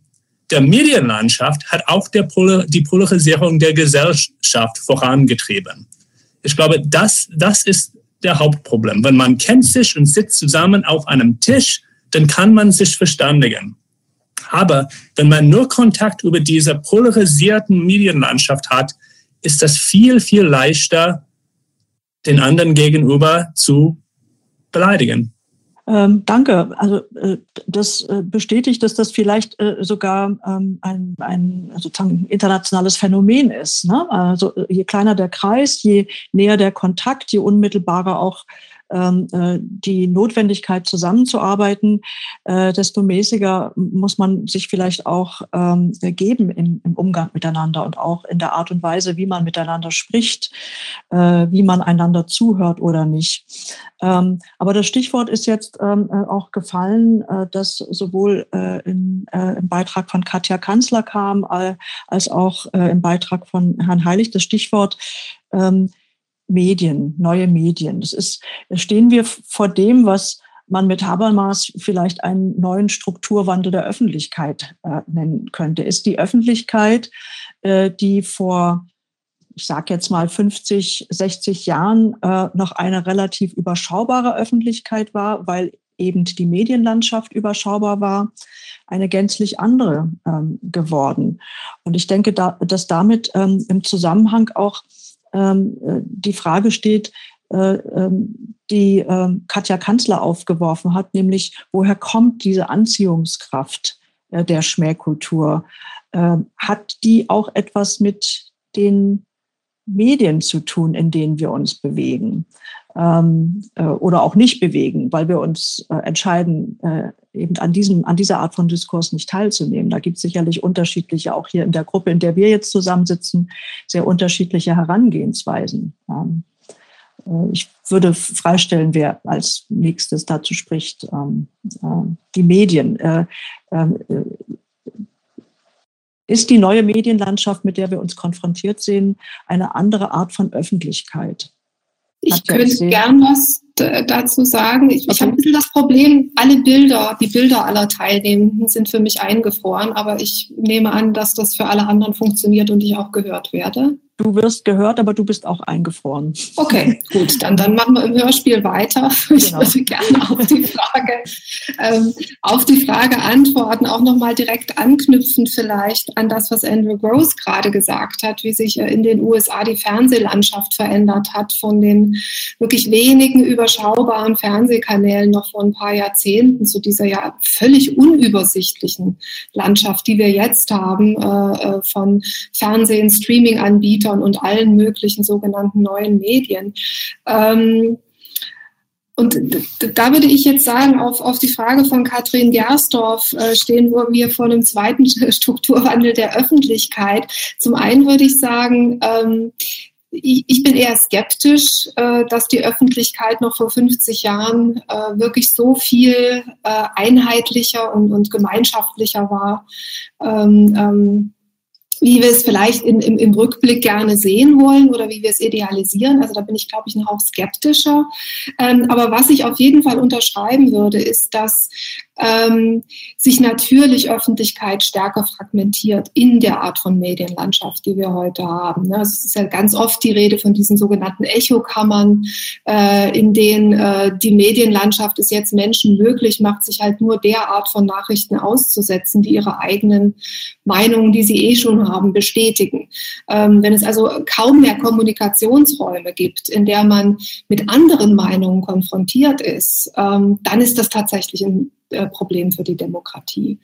der Medienlandschaft hat auch Pol die Polarisierung der Gesellschaft vorangetrieben. Ich glaube, das, das ist der Hauptproblem. Wenn man kennt sich und sitzt zusammen auf einem Tisch, dann kann man sich verständigen. Aber wenn man nur Kontakt über diese polarisierten Medienlandschaft hat, ist das viel, viel leichter, den anderen gegenüber zu beleidigen. Ähm, danke. Also äh, das äh, bestätigt, dass das vielleicht äh, sogar ähm, ein, ein sozusagen internationales Phänomen ist. Ne? Also äh, je kleiner der Kreis, je näher der Kontakt, je unmittelbarer auch die Notwendigkeit zusammenzuarbeiten, äh, desto mäßiger muss man sich vielleicht auch ähm, geben im, Umgang miteinander und auch in der Art und Weise, wie man miteinander spricht, äh, wie man einander zuhört oder nicht. Ähm, aber das Stichwort ist jetzt auch gefallen, das sowohl im Beitrag von Katja Kanzler kam, als auch im Beitrag von Herrn Heilig, das Stichwort Medien, neue Medien. Das ist, stehen wir vor dem, was man mit Habermas vielleicht einen neuen Strukturwandel der Öffentlichkeit äh, nennen könnte. Ist die Öffentlichkeit, äh, die vor, ich sage jetzt mal 50, 60 Jahren äh, noch eine relativ überschaubare Öffentlichkeit war, weil eben die Medienlandschaft überschaubar war, eine gänzlich andere ähm, geworden. Und ich denke, da, dass damit ähm, im Zusammenhang auch die Frage steht, äh, ähm, die äh, Katja Kanzler aufgeworfen hat, nämlich woher kommt diese Anziehungskraft äh, der Schmähkultur? Ähm, hat die auch etwas mit den Medien zu tun, in denen wir uns bewegen? Ähm, äh, oder auch nicht bewegen, weil wir uns äh, entscheiden, äh, eben an, diesem, an dieser Art von Diskurs nicht teilzunehmen. Da gibt es sicherlich unterschiedliche, auch hier in der Gruppe, in der wir jetzt zusammensitzen, sehr unterschiedliche Herangehensweisen. Ähm, äh, ich würde freistellen, wer als nächstes dazu spricht. Ähm, äh, die Medien. Äh, ist die neue Medienlandschaft, mit der wir uns konfrontiert sehen, eine andere Art von Öffentlichkeit? Ich könnte gern was dazu sagen. Ich, okay. ich habe ein bisschen das Problem, alle Bilder, die Bilder aller Teilnehmenden sind für mich eingefroren, aber ich nehme an, dass das für alle anderen funktioniert und ich auch gehört werde. Du wirst gehört, aber du bist auch eingefroren. Okay, gut, dann, dann machen wir im Hörspiel weiter. Ich genau. würde gerne auf die Frage, ähm, auf die Frage antworten, auch nochmal direkt anknüpfend vielleicht an das, was Andrew Gross gerade gesagt hat, wie sich äh, in den USA die Fernsehlandschaft verändert hat von den wirklich wenigen überschaubaren Fernsehkanälen noch vor ein paar Jahrzehnten zu dieser ja völlig unübersichtlichen Landschaft, die wir jetzt haben, äh, äh von Fernsehen, Streaming-Anbietern, Computern und allen möglichen sogenannten neuen Medien. Ähm, und da würde ich jetzt sagen, auf, auf die Frage von Katrin Gersdorf äh, stehen wir vor einem zweiten Strukturwandel der Öffentlichkeit. Zum einen würde ich sagen, ähm, ich, ich, bin eher skeptisch, äh, dass die Öffentlichkeit noch vor 50 Jahren äh, wirklich so viel äh, einheitlicher und, und gemeinschaftlicher war. Ähm, ähm, wie wir es vielleicht in, im, im, Rückblick gerne sehen wollen oder wie wir es idealisieren. Also da bin ich, glaube ich, noch skeptischer. Ähm, aber was ich auf jeden Fall unterschreiben würde, ist, dass ähm, sich natürlich Öffentlichkeit stärker fragmentiert in der Art von Medienlandschaft, die wir heute haben. Ne? Also es ist ja ganz oft die Rede von diesen sogenannten Echokammern, äh, in denen äh, die Medienlandschaft es jetzt Menschen möglich macht, sich halt nur der Art von Nachrichten auszusetzen, die ihre eigenen Meinungen, die sie eh schon haben, bestätigen. Ähm, wenn es also kaum mehr Kommunikationsräume gibt, in der man mit anderen Meinungen konfrontiert ist, ähm, dann ist das tatsächlich ein Problem für die Demokratie.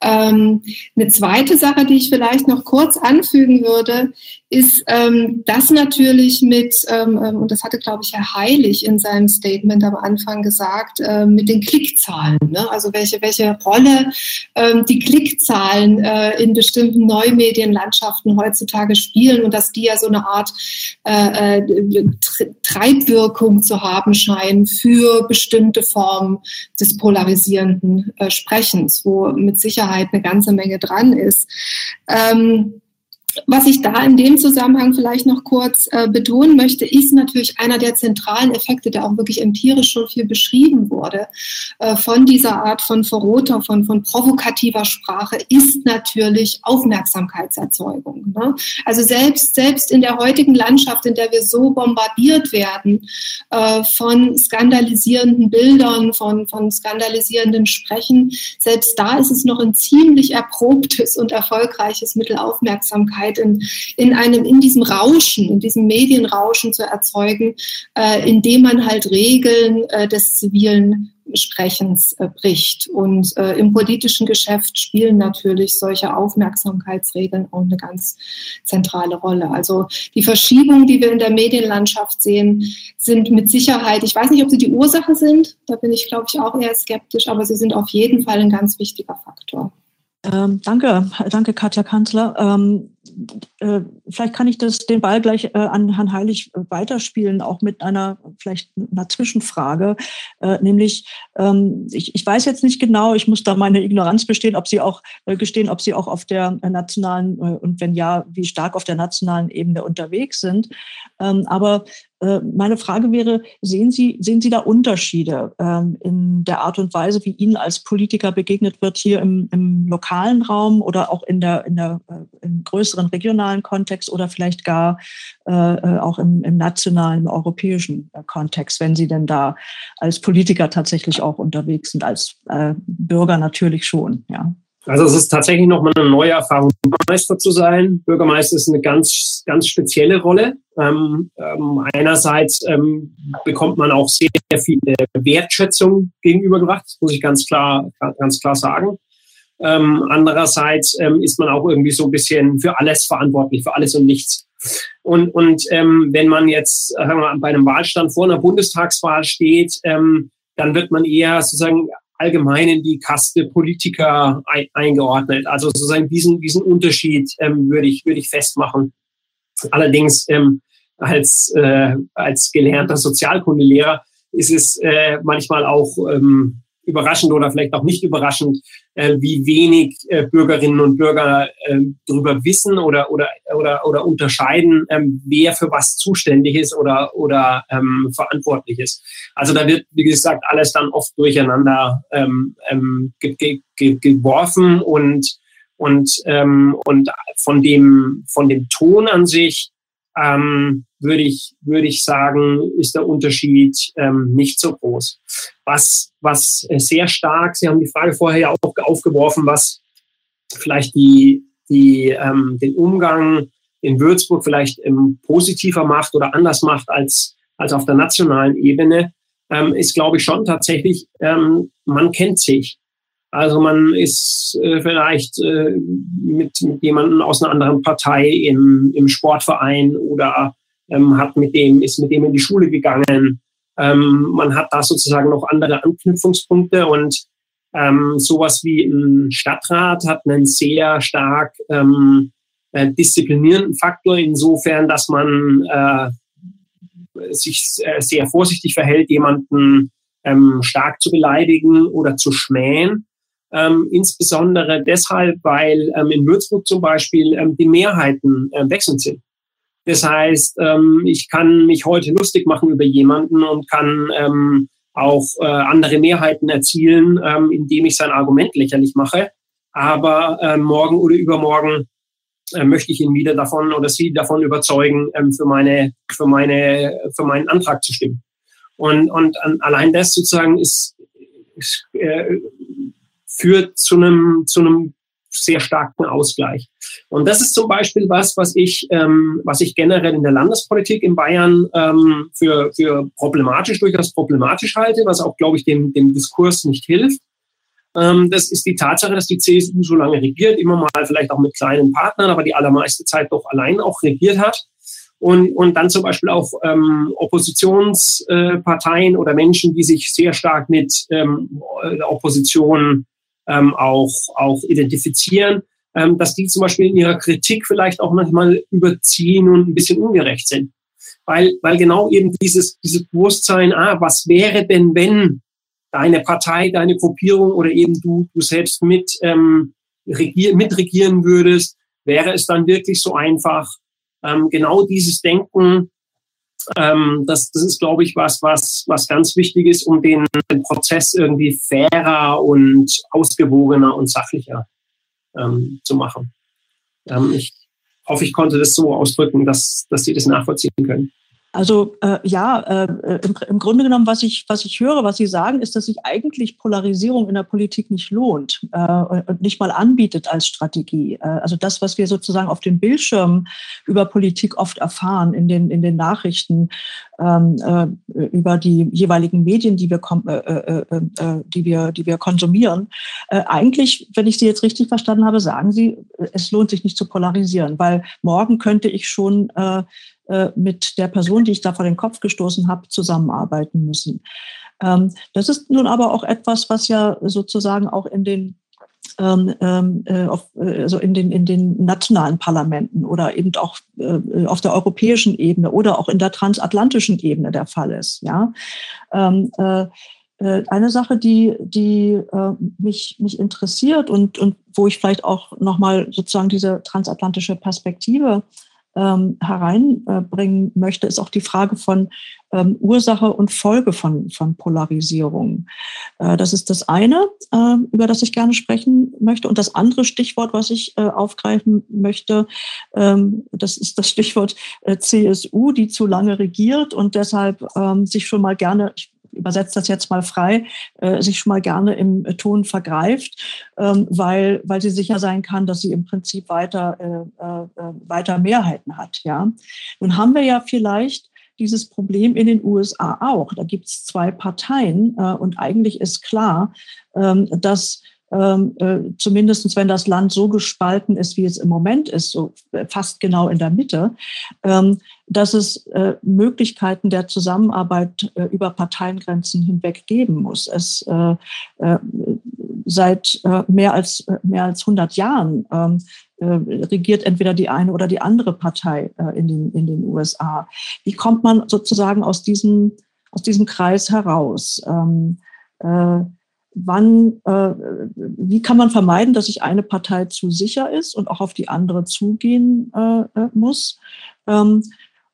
Ähm, eine zweite Sache, die ich vielleicht noch kurz anfügen würde, ist ähm, das natürlich mit, ähm, ähm, und das hatte, glaube ich, Herr Heilig in seinem Statement am Anfang gesagt, äh, mit den Klickzahlen. Ne? Also welche, welche Rolle ähm, die Klickzahlen äh, in bestimmten Neumedienlandschaften heutzutage spielen und dass die ja so eine Art äh, äh Treibwirkung zu haben scheinen für bestimmte Formen des polarisierenden äh, Sprechens, wo mit Sicherheit eine ganze Menge dran ist. Ähm, was ich da in dem Zusammenhang vielleicht noch kurz äh, betonen möchte, ist natürlich einer der zentralen Effekte, der auch wirklich empirisch schon viel beschrieben wurde, äh, von dieser Art von verroter, von, von provokativer Sprache, ist natürlich Aufmerksamkeitserzeugung. Ne? Also selbst, selbst in der heutigen Landschaft, in der wir so bombardiert werden äh, von skandalisierenden Bildern, von, von skandalisierenden Sprechen, selbst da ist es noch ein ziemlich erprobtes und erfolgreiches Mittel Aufmerksamkeit Aufmerksamkeit in, in einem, in diesem Rauschen, in diesem Medienrauschen zu erzeugen, äh, indem man halt Regeln äh, des zivilen Sprechens äh, bricht. Und äh, im politischen Geschäft spielen natürlich solche Aufmerksamkeitsregeln auch eine ganz zentrale Rolle. Also die Verschiebungen, die wir in der Medienlandschaft sehen, sind mit Sicherheit, ich weiß nicht, ob sie die Ursache sind, da bin ich, glaube ich, auch eher skeptisch, aber sie sind auf jeden Fall ein ganz wichtiger Faktor. Ähm, danke, danke Katja Kanzler. Ähm, äh, vielleicht kann ich das, den Ball gleich äh, an Herrn Heilig weiterspielen, auch mit einer vielleicht einer Zwischenfrage, äh, nämlich ähm, ich, ich weiß jetzt nicht genau, ich muss da meine Ignoranz bestehen, ob Sie auch äh, gestehen, ob Sie auch auf der nationalen äh, und wenn ja, wie stark auf der nationalen Ebene unterwegs sind. Ähm, aber äh, meine Frage wäre, sehen Sie, sehen Sie da Unterschiede ähm, in der Art und Weise, wie Ihnen als Politiker begegnet wird hier im, im lokalen Raum oder auch in der, in der, äh, im größeren regionalen Kontext oder vielleicht gar äh, äh auch im, im nationalen, im europäischen äh, Kontext, wenn Sie denn da als Politiker tatsächlich auch unterwegs sind, als äh, Bürger natürlich schon, ja? Also es ist tatsächlich nochmal eine neue Erfahrung, Bürgermeister zu sein. Bürgermeister ist eine ganz, ganz spezielle Rolle. Ähm, ähm, einerseits ähm, bekommt man auch sehr viel Wertschätzung gegenübergebracht, muss ich ganz klar, ganz klar sagen. Ähm, andererseits ähm, ist man auch irgendwie so ein bisschen für alles verantwortlich, für alles und nichts. Und, und ähm, wenn man jetzt sagen wir, bei einem Wahlstand vor einer Bundestagswahl steht, dann wird man eher sozusagen allgemein in die Kaste Politiker eingeordnet. Also sozusagen diesen, diesen Unterschied ähm, würde ich, würde ich festmachen. Allerdings ähm, als, äh, als gelernter Sozialkundelehrer ist es äh, manchmal auch ähm, überraschend oder vielleicht auch nicht überraschend, äh, wie wenig äh, Bürgerinnen und Bürger äh, darüber wissen oder, oder, oder, oder unterscheiden, ähm, wer für was zuständig ist oder, oder ähm, verantwortlich ist. Also da wird, wie gesagt, alles dann oft durcheinander ähm, ähm, ge ge ge geworfen und, und, ähm, und von, dem, von dem Ton an sich ähm, würde ich, würde ich sagen, ist der Unterschied ähm, nicht so groß. Was, was sehr stark, Sie haben die Frage vorher ja auch aufgeworfen, was vielleicht die, die, ähm, den Umgang in Würzburg vielleicht ähm, positiver macht oder anders macht als, als auf der nationalen Ebene, ähm, ist, glaube ich, schon tatsächlich, ähm, man kennt sich. Also man ist äh, vielleicht äh, mit, mit jemandem aus einer anderen Partei im, im Sportverein oder ähm, hat mit dem, ist mit dem in die Schule gegangen. Ähm, man hat da sozusagen noch andere Anknüpfungspunkte und ähm, sowas wie ein Stadtrat hat einen sehr stark ähm, äh, disziplinierenden Faktor insofern, dass man äh, sich äh, sehr vorsichtig verhält, jemanden ähm, stark zu beleidigen oder zu schmähen. Ähm, insbesondere deshalb, weil ähm, in Würzburg zum Beispiel ähm, die Mehrheiten äh, wechselnd sind. Das heißt, ähm, ich kann mich heute lustig machen über jemanden und kann ähm, auch äh, andere Mehrheiten erzielen, ähm, indem ich sein Argument lächerlich mache. Aber äh, morgen oder übermorgen äh, möchte ich ihn wieder davon oder sie davon überzeugen, ähm, für meine, für meine, für meinen Antrag zu stimmen. Und, und allein das sozusagen ist, ist äh, führt zu einem, zu einem sehr starken Ausgleich. Und das ist zum Beispiel was, was ich, ähm, was ich generell in der Landespolitik in Bayern ähm, für, für problematisch, durchaus problematisch halte, was auch, glaube ich, dem, dem Diskurs nicht hilft. Ähm, das ist die Tatsache, dass die CSU so lange regiert, immer mal vielleicht auch mit kleinen Partnern, aber die allermeiste Zeit doch allein auch regiert hat. Und, und dann zum Beispiel auch ähm, Oppositionsparteien äh, oder Menschen, die sich sehr stark mit ähm, der Opposition ähm, auch, auch identifizieren, ähm, dass die zum Beispiel in ihrer Kritik vielleicht auch manchmal überziehen und ein bisschen ungerecht sind. Weil, weil genau eben dieses, dieses Bewusstsein, ah, was wäre denn, wenn deine Partei, deine Gruppierung oder eben du, du selbst mit, ähm, regier, mitregieren würdest, wäre es dann wirklich so einfach, ähm, genau dieses Denken ähm, das, das ist, glaube ich, was, was, was ganz wichtig ist, um den, den Prozess irgendwie fairer und ausgewogener und sachlicher ähm, zu machen. Ähm, ich hoffe, ich konnte das so ausdrücken, dass, dass Sie das nachvollziehen können. Also äh, ja, äh, im, im, Grunde genommen, was ich, was ich höre, was Sie sagen, ist, dass sich eigentlich Polarisierung in der Politik nicht lohnt äh, und nicht mal anbietet als Strategie. Äh, also das, was wir sozusagen auf den Bildschirmen über Politik oft erfahren, in den, in den Nachrichten, ähm, äh, über die jeweiligen Medien, die wir, äh, die wir, die wir konsumieren. eigentlich, wenn ich Sie jetzt richtig verstanden habe, sagen Sie, es lohnt sich nicht zu polarisieren, weil morgen könnte ich schon äh, mit der Person, die ich da vor den Kopf gestoßen habe, zusammenarbeiten müssen. Ähm, das ist nun aber auch etwas, was ja sozusagen auch in den ähm, ähm äh, auf, äh, also in den, in den nationalen Parlamenten oder eben auch äh, auf der europäischen Ebene oder auch in der transatlantischen Ebene der Fall ist. Ja? Ähm, äh, eine Sache, die, die äh, mich, mich interessiert und, und wo ich vielleicht auch nochmal sozusagen diese transatlantische Perspektive ähm, hereinbringen möchte, ist auch die Frage von ähm, Ursache und Folge von, von Polarisierung. Äh, das ist das eine, äh, über das ich gerne sprechen möchte. Und das andere Stichwort, was ich äh, aufgreifen möchte, ähm, das ist das Stichwort äh, CSU, die zu lange regiert und deshalb ähm, sich schon mal gerne, ich übersetze das jetzt mal frei, äh, sich schon mal gerne im Ton vergreift, ähm, weil, weil sie sicher sein kann, dass sie im Prinzip weiter, äh, äh, weiter Mehrheiten hat. Ja? Nun haben wir ja vielleicht dieses Problem in den USA auch. Da gibt es zwei Parteien äh, und eigentlich ist klar, ähm, dass ähm, äh, zumindest wenn das Land so gespalten ist, wie es im Moment ist, so fast genau in der Mitte, ähm, dass es äh, Möglichkeiten der Zusammenarbeit äh, über Parteiengrenzen hinweg geben muss. Es äh, äh seit äh, mehr als mehr als 100 Jahren ähm, regiert entweder die eine oder die andere Partei in den in den USA. Wie kommt man sozusagen aus diesem aus diesem Kreis heraus? Ähm, wann, äh, wie kann man vermeiden, dass sich eine Partei zu sicher ist und auch auf die andere zugehen äh, äh muss? Ähm,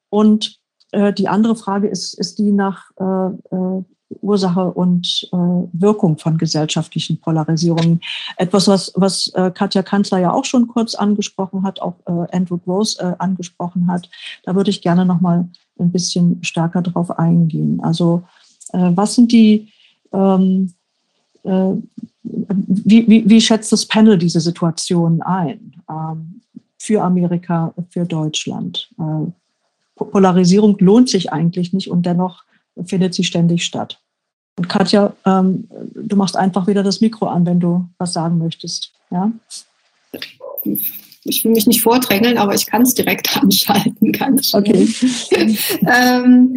und äh, die andere Frage ist, ist die nach äh, äh, Ursache und Wirkung von gesellschaftlichen Polarisierungen. Etwas, was, was Katja Kanzler ja auch schon kurz angesprochen hat, auch Andrew Gross angesprochen hat. Da würde ich gerne noch mal ein bisschen stärker drauf eingehen. Also was sind die, ähm, äh, wie, wie, wie schätzt das Panel diese Situation ein ähm, für Amerika, für Deutschland? Äh, Polarisierung lohnt sich eigentlich nicht und dennoch findet sie ständig statt. Und Katja, ähm, du machst einfach wieder das Mikro an, wenn du was sagen möchtest. Ja? Ich will mich nicht vordrängeln, aber ich kann es direkt anschalten. Ganz okay. ähm,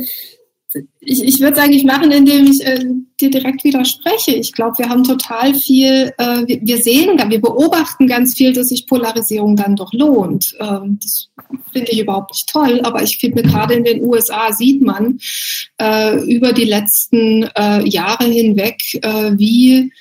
ich, ich würde es eigentlich machen, indem ich äh, dir direkt widerspreche. Ich glaube, wir haben total viel, äh, wir, wir, sehen, wir beobachten ganz viel, dass sich Polarisierung dann doch lohnt. Ähm, das finde ich überhaupt nicht toll, aber ich finde, gerade in den USA sieht man äh, über die letzten äh, Jahre hinweg, äh, wie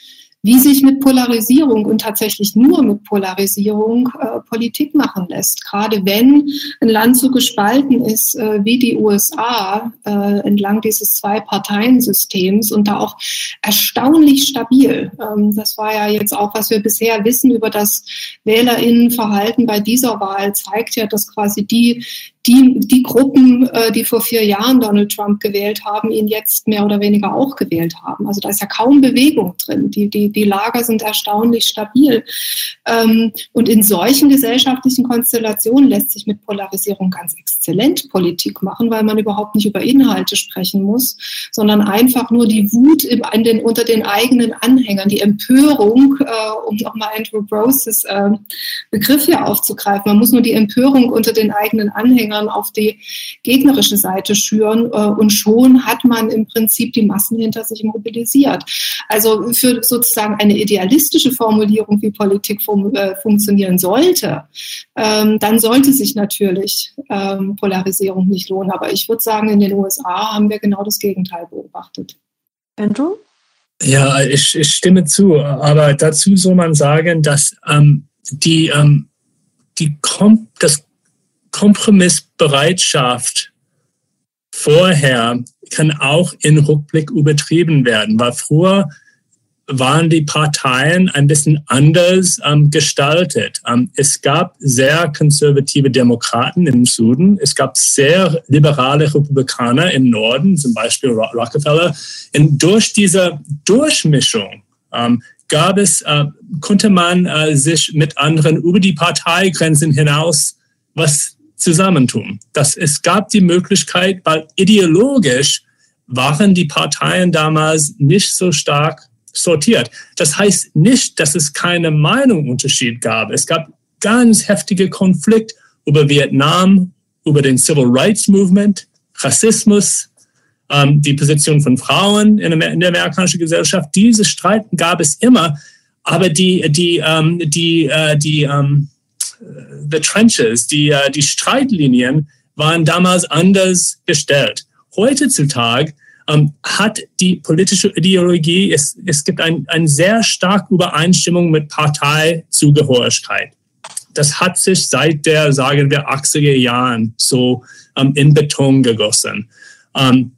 wie sich mit Polarisierung und tatsächlich nur mit Polarisierung äh, Politik machen lässt. Gerade wenn ein Land so gespalten ist äh, wie die USA äh, entlang dieses Zwei-Parteien-Systems und da auch erstaunlich stabil. Ähm, das war ja jetzt auch, was wir bisher wissen über das Wählerinnenverhalten bei dieser Wahl, zeigt ja, dass quasi die, die, die Gruppen, äh, die vor vier Jahren Donald Trump gewählt haben, ihn jetzt mehr oder weniger auch gewählt haben. Also da ist ja kaum Bewegung drin. Die, die, die Lager sind erstaunlich stabil. Ähm, und in solchen gesellschaftlichen Konstellationen lässt sich mit Polarisierung ganz exzellent Politik machen, weil man überhaupt nicht über Inhalte sprechen muss, sondern einfach nur die Wut im, den, unter den eigenen Anhängern, die Empörung, äh, um nochmal Andrew Broses äh, Begriff hier aufzugreifen. Man muss nur die Empörung unter den eigenen Anhängern auf die gegnerische Seite schüren äh, und schon hat man im Prinzip die Massen hinter sich mobilisiert. Also für sozusagen eine idealistische Formulierung, wie Politik fun äh, funktionieren sollte, ähm, dann sollte sich natürlich ähm, Polarisierung nicht lohnen. Aber ich würde sagen, in den USA haben wir genau das Gegenteil beobachtet. Andrew? Ja, ich, ich stimme zu. Aber dazu soll man sagen, dass ähm, die, ähm, die Kom das Kompromissbereitschaft vorher kann auch in Rückblick übertrieben werden, weil früher waren die Parteien ein bisschen anders ähm, gestaltet. Ähm, es gab sehr konservative Demokraten im Süden, es gab sehr liberale Republikaner im Norden, zum Beispiel Rockefeller. Und durch diese Durchmischung ähm, gab es, äh, konnte man äh, sich mit anderen über die Parteigrenzen hinaus was zusammentun. Das, es gab die Möglichkeit, weil ideologisch waren die Parteien damals nicht so stark sortiert. Das heißt nicht, dass es keine Meinungsunterschied gab. Es gab ganz heftige Konflikt über Vietnam, über den Civil Rights Movement, Rassismus, ähm, die Position von Frauen in, in, der amerikanischen Gesellschaft. Diese Streiten gab es immer, aber die, die, ähm, die, äh, die, ähm, the trenches, die, äh, die Streitlinien waren damals anders gestellt. Heutzutage ähm, hat die politische Ideologie, es, es gibt ein, eine sehr starke Übereinstimmung mit Parteizugehörigkeit. Das hat sich seit der, sagen wir, 80er Jahren so ähm, in Beton gegossen. Ähm,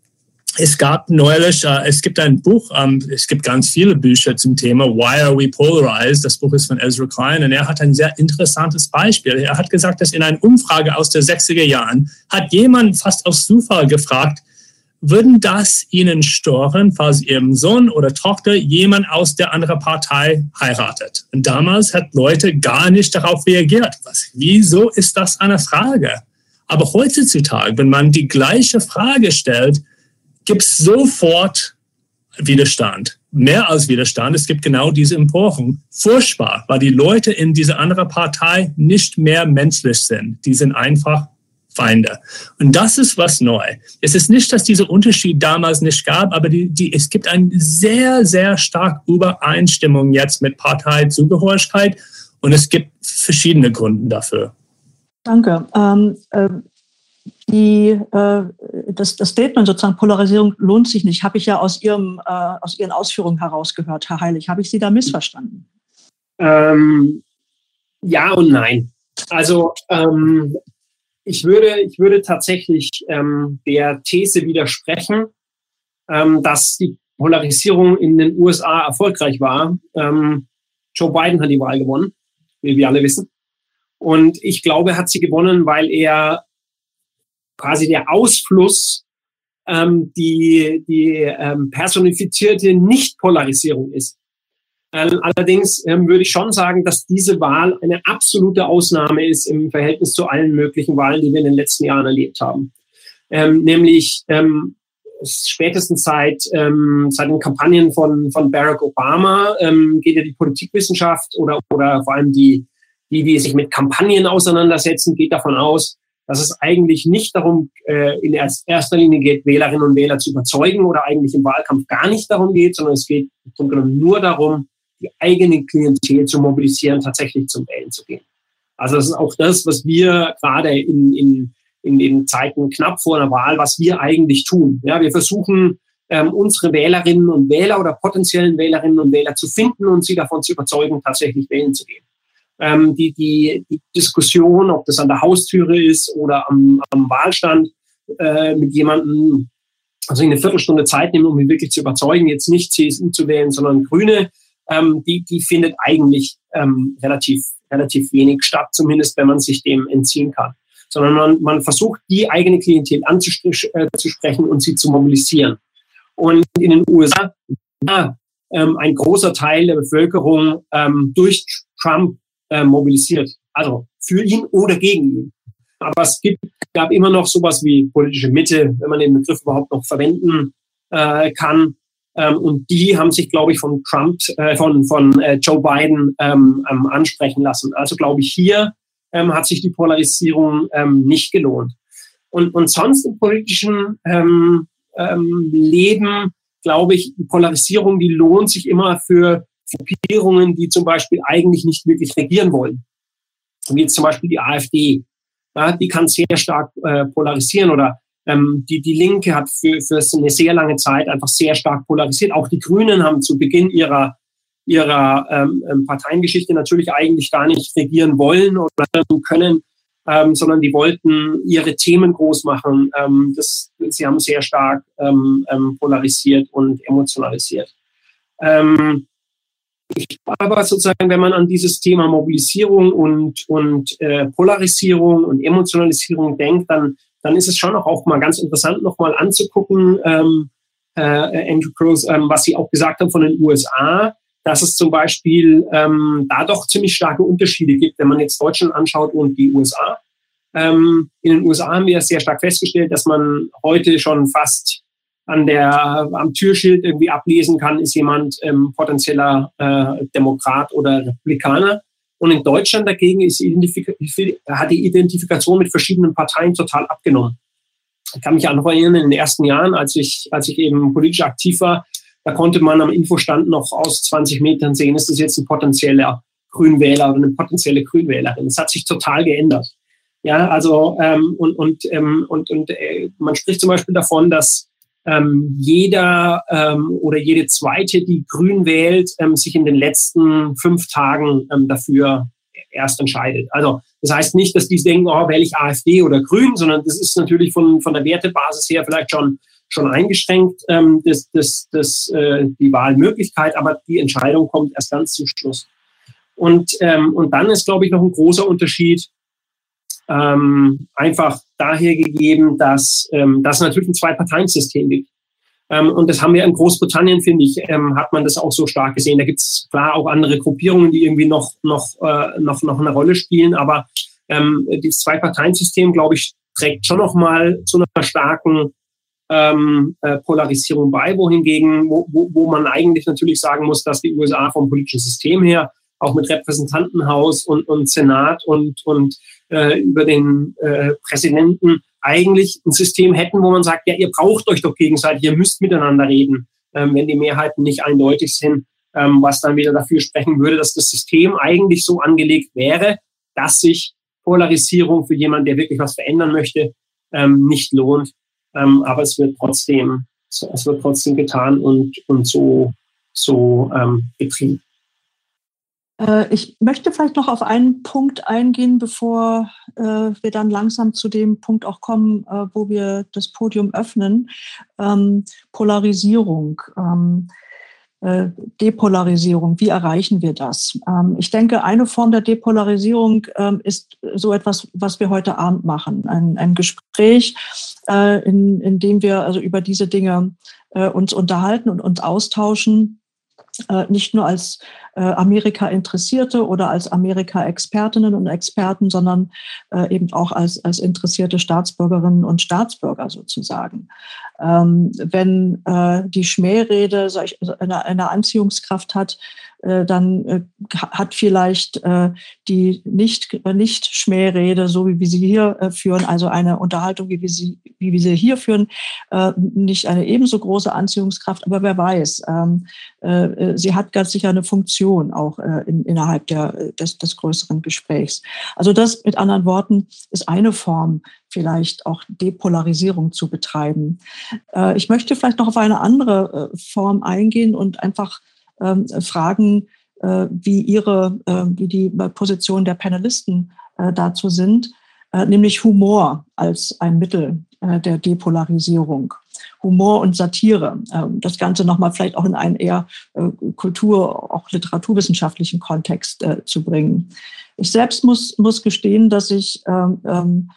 es gab neulich, äh, es gibt ein Buch, ähm, es gibt ganz viele Bücher zum Thema Why Are We Polarized? Das Buch ist von Ezra Klein und er hat ein sehr interessantes Beispiel. Er hat gesagt, dass in einer Umfrage aus der 60er Jahren hat jemand fast aus Zufall gefragt, würden das Ihnen stören, falls Ihrem Sohn oder Tochter jemand aus der anderen Partei heiratet? Und damals hat Leute gar nicht darauf reagiert. Was, wieso ist das eine Frage? Aber heutzutage, wenn man die gleiche Frage stellt, gibt es sofort Widerstand. Mehr als Widerstand. Es gibt genau diese Emporung. Furchtbar, weil die Leute in dieser anderen Partei nicht mehr menschlich sind. Die sind einfach Feinde. Und das ist was neu. Es ist nicht, dass dieser Unterschied damals nicht gab, aber die, die, es gibt eine sehr, sehr starke Übereinstimmung jetzt mit Parteizugehörigkeit und es gibt verschiedene Gründe dafür. Danke. Ähm, äh, die, äh, das, das Statement sozusagen Polarisierung lohnt sich nicht, habe ich ja aus, Ihrem, äh, aus Ihren Ausführungen herausgehört, Herr Heilig. Habe ich Sie da missverstanden? Ähm, ja und nein. Also ähm, ich, würde, ich würde tatsächlich ähm, der These widersprechen, ähm, dass die Polarisierung in den USA erfolgreich war. Ähm, Joe Biden hat die Wahl gewonnen, wie wir alle wissen. Und ich glaube, er hat sie gewonnen, weil er quasi der Ausfluss ähm, die, die ähm, personifizierte Nicht-Polarisierung ist. Allerdings ähm, würde ich schon sagen, dass diese Wahl eine absolute Ausnahme ist im Verhältnis zu allen möglichen Wahlen, die wir in den letzten Jahren erlebt haben. Ähm, nämlich ähm, spätestens seit, ähm, seit den Kampagnen von, von Barack Obama ähm, geht ja die Politikwissenschaft oder, oder vor allem die, die, die sich mit Kampagnen auseinandersetzen, geht davon aus, dass es eigentlich nicht darum äh, in erster Linie geht, Wählerinnen und Wähler zu überzeugen oder eigentlich im Wahlkampf gar nicht darum geht, sondern es geht nur darum, die eigene Klientel zu mobilisieren, tatsächlich zum Wählen zu gehen. Also das ist auch das, was wir gerade in, in, in den Zeiten knapp vor einer Wahl, was wir eigentlich tun. Ja, wir versuchen, ähm, unsere Wählerinnen und Wähler oder potenziellen Wählerinnen und Wähler zu finden und sie davon zu überzeugen, tatsächlich wählen zu gehen ähm, die, die, die Diskussion, ob das an der Haustüre ist oder am, am Wahlstand, äh, mit jemandem, also eine Viertelstunde Zeit nehmen, um ihn wirklich zu überzeugen, jetzt nicht CSU zu wählen, sondern Grüne, ähm, die, die findet eigentlich ähm, relativ, relativ wenig statt, zumindest wenn man sich dem entziehen kann. Sondern man, man versucht, die eigene Klientel anzusprechen äh, und sie zu mobilisieren. Und in den USA, ja, ähm, ein großer Teil der Bevölkerung ähm, durch Trump äh, mobilisiert. Also für ihn oder gegen ihn. Aber es gibt, gab immer noch sowas wie politische Mitte, wenn man den Begriff überhaupt noch verwenden äh, kann. Ähm, und die haben sich, glaube ich, von Trump, äh, von, von äh, Joe Biden ähm, ähm, ansprechen lassen. Also glaube ich, hier ähm, hat sich die Polarisierung ähm, nicht gelohnt. Und, und sonst im politischen ähm, ähm, Leben, glaube ich, die Polarisierung, die lohnt sich immer für Gruppierungen, die zum Beispiel eigentlich nicht wirklich regieren wollen. Wie jetzt zum Beispiel die AfD. Ja, die kann sehr stark äh, polarisieren oder ähm, die, die Linke hat für, für eine sehr lange Zeit einfach sehr stark polarisiert. Auch die Grünen haben zu Beginn ihrer, ihrer ähm, ähm Parteiengeschichte natürlich eigentlich gar nicht regieren wollen oder können, ähm, sondern die wollten ihre Themen groß machen. Ähm, das, sie haben sehr stark ähm, ähm, polarisiert und emotionalisiert. Ähm, ich aber sozusagen, wenn man an dieses Thema Mobilisierung und, und äh, Polarisierung und Emotionalisierung denkt, dann, dann ist es schon auch, auch mal ganz interessant, nochmal anzugucken, ähm, äh, Andrew Cruz, ähm, was Sie auch gesagt haben von den USA, dass es zum Beispiel ähm, da doch ziemlich starke Unterschiede gibt, wenn man jetzt Deutschland anschaut und die USA. Ähm, in den USA haben wir sehr stark festgestellt, dass man heute schon fast an der, am Türschild irgendwie ablesen kann, ist jemand ähm, potenzieller äh, Demokrat oder Republikaner. Und in Deutschland dagegen ist hat die Identifikation mit verschiedenen Parteien total abgenommen. Ich kann mich auch noch erinnern, in den ersten Jahren, als ich, als ich eben politisch aktiv war, da konnte man am Infostand noch aus 20 Metern sehen, ist das jetzt ein potenzieller Grünwähler oder eine potenzielle Grünwählerin. Das hat sich total geändert. Ja, also ähm, und und ähm, und und äh, man spricht zum Beispiel davon, dass ähm, jeder ähm, oder jede zweite, die Grün wählt, ähm, sich in den letzten fünf Tagen ähm, dafür erst entscheidet. Also das heißt nicht, dass die denken, oh, wähle ich AfD oder Grün, sondern das ist natürlich von, von der Wertebasis her vielleicht schon schon eingeschränkt, ähm, das, das, das, äh, die Wahlmöglichkeit, aber die Entscheidung kommt erst ganz zum Schluss. Und, ähm, und dann ist, glaube ich, noch ein großer Unterschied, ähm, einfach daher gegeben, dass ähm, das natürlich ein Zwei-Parteien-System gibt. Ähm, und das haben wir in Großbritannien, finde ich, ähm, hat man das auch so stark gesehen. Da gibt es klar auch andere Gruppierungen, die irgendwie noch, noch, äh, noch, noch eine Rolle spielen, aber ähm, dieses Zwei-Parteien-System, glaube ich, trägt schon noch mal zu einer starken ähm, äh, Polarisierung bei, wohingegen, wo, wo, wo man eigentlich natürlich sagen muss, dass die USA vom politischen System her auch mit Repräsentantenhaus und, und Senat und, und äh, über den äh, Präsidenten eigentlich ein System hätten, wo man sagt, ja, ihr braucht euch doch gegenseitig, ihr müsst miteinander reden, ähm, wenn die Mehrheiten nicht eindeutig sind, ähm, was dann wieder dafür sprechen würde, dass das System eigentlich so angelegt wäre, dass sich Polarisierung für jemanden, der wirklich was verändern möchte, ähm, nicht lohnt. Ähm, aber es wird trotzdem, es wird trotzdem getan und, und so, so ähm, betrieben. Äh, ich möchte vielleicht noch auf einen Punkt eingehen, bevor äh, wir dann langsam zu dem Punkt auch kommen, äh, wo wir das Podium öffnen. Ähm, Polarisierung. Ähm, äh, Depolarisierung, wie erreichen wir das? Ähm, ich denke, eine Form der Depolarisierung ist so etwas, was wir heute Abend machen. Ein, ein Gespräch, in, in dem wir also über diese Dinge uns unterhalten und uns austauschen nicht nur als äh, Amerika-Interessierte oder als Amerika-Expertinnen und Experten, sondern äh, eben auch als, als interessierte Staatsbürgerinnen und Staatsbürger sozusagen. Ähm, wenn die Schmährede eine, eine Anziehungskraft hat, äh, dann äh, hat vielleicht äh, die nicht, nicht Schmährede, so wie wir sie hier führen, also eine Unterhaltung, wie wir sie, wie wir sie hier führen, nicht eine ebenso große Anziehungskraft, aber wer weiß, ähm, sie hat ganz sicher eine Funktion auch in, innerhalb der, des, des größeren Gesprächs. Also das mit anderen Worten ist eine Form, vielleicht auch Depolarisierung zu betreiben. Ich möchte vielleicht noch auf eine andere Form eingehen und einfach fragen, äh, wie ihre, äh, wie die Position der Panelisten äh, dazu sind, nämlich Humor als ein Mittel der Depolarisierung. Humor und Satire. Ähm, das Ganze nochmal vielleicht auch in einen eher kultur-, auch literaturwissenschaftlichen Kontext zu bringen. Ich selbst muss, muss gestehen, dass ich ähm, ähm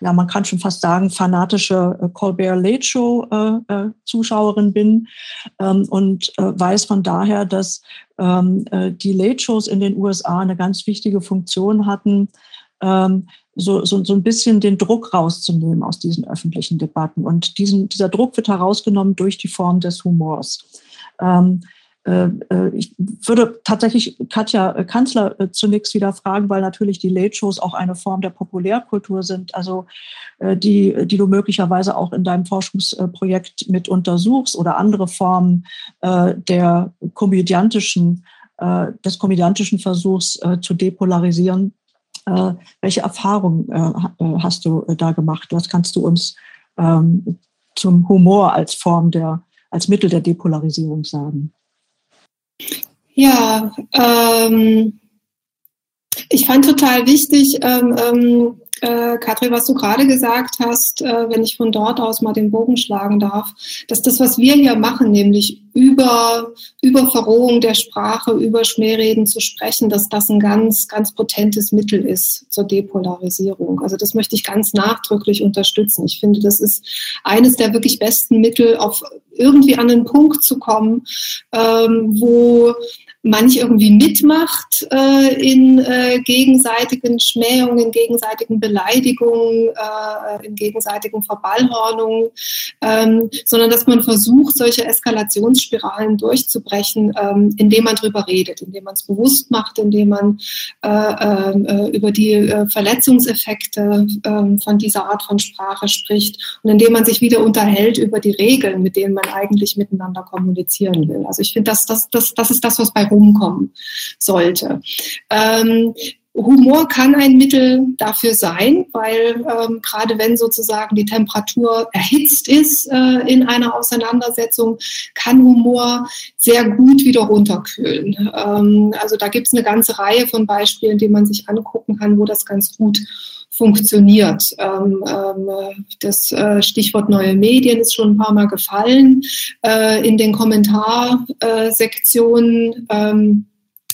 ja, man kann schon fast sagen, fanatische äh, Colbert Late Show äh, äh, Zuschauerin bin ähm, und weiß von daher, dass ähm, äh, die Late Shows in den USA eine ganz wichtige Funktion hatten, ähm, so, so, so ein bisschen den Druck rauszunehmen aus diesen öffentlichen Debatten. Und diesen, dieser Druck wird herausgenommen durch die Form des Humors. Ähm, äh, äh, ich würde tatsächlich Katja äh, Kanzler zunächst wieder fragen, weil natürlich die Late-Shows auch eine Form der Populärkultur sind, also die, die du möglicherweise auch in deinem Forschungsprojekt mit untersuchst oder andere Formen der komödiantischen, des komödiantischen Versuchs zu depolarisieren. Welche Erfahrungen hast du da gemacht? Was kannst du uns ähm, zum Humor als Form der, als Mittel der Depolarisierung sagen? Ja, ähm, ich fand total wichtig, ähm, ähm, äh, Katrin, was du gerade gesagt hast, äh, wenn ich von dort aus mal den Bogen schlagen darf, dass das, was wir hier machen, nämlich über, über Verrohung der Sprache, über Schmähreden zu sprechen, dass das ein ganz, ganz potentes Mittel ist zur Depolarisierung. Also das möchte ich ganz nachdrücklich unterstützen. Ich finde, das ist eines der wirklich besten Mittel, auf irgendwie an einen Punkt zu kommen, ähm, wo manch irgendwie mitmacht äh, in äh, gegenseitigen Schmähungen, in gegenseitigen Beleidigungen, äh, in gegenseitigen Verballhornungen, ähm, sondern dass man versucht, solche Eskalationsspiralen durchzubrechen, ähm, indem man drüber redet, indem man es bewusst macht, indem man äh, ähm, äh, über die äh, Verletzungseffekte äh, von dieser Art von Sprache spricht und indem man sich wieder unterhält über die Regeln, mit denen man eigentlich miteinander kommunizieren will. Also ich finde, das, das, das, das ist das, was bei rumkommen sollte. Ähm, Humor kann ein Mittel dafür sein, weil ähm, gerade wenn sozusagen die Temperatur erhitzt ist äh, in einer Auseinandersetzung, kann Humor sehr gut wieder runterkühlen. Ähm, also da gibt es eine ganze Reihe von Beispielen, die man sich angucken kann, wo das ganz gut funktioniert. Ähm, ähm, das äh, Stichwort neue Medien ist schon ein paar Mal gefallen. Äh, in den Kommentarsektionen ähm,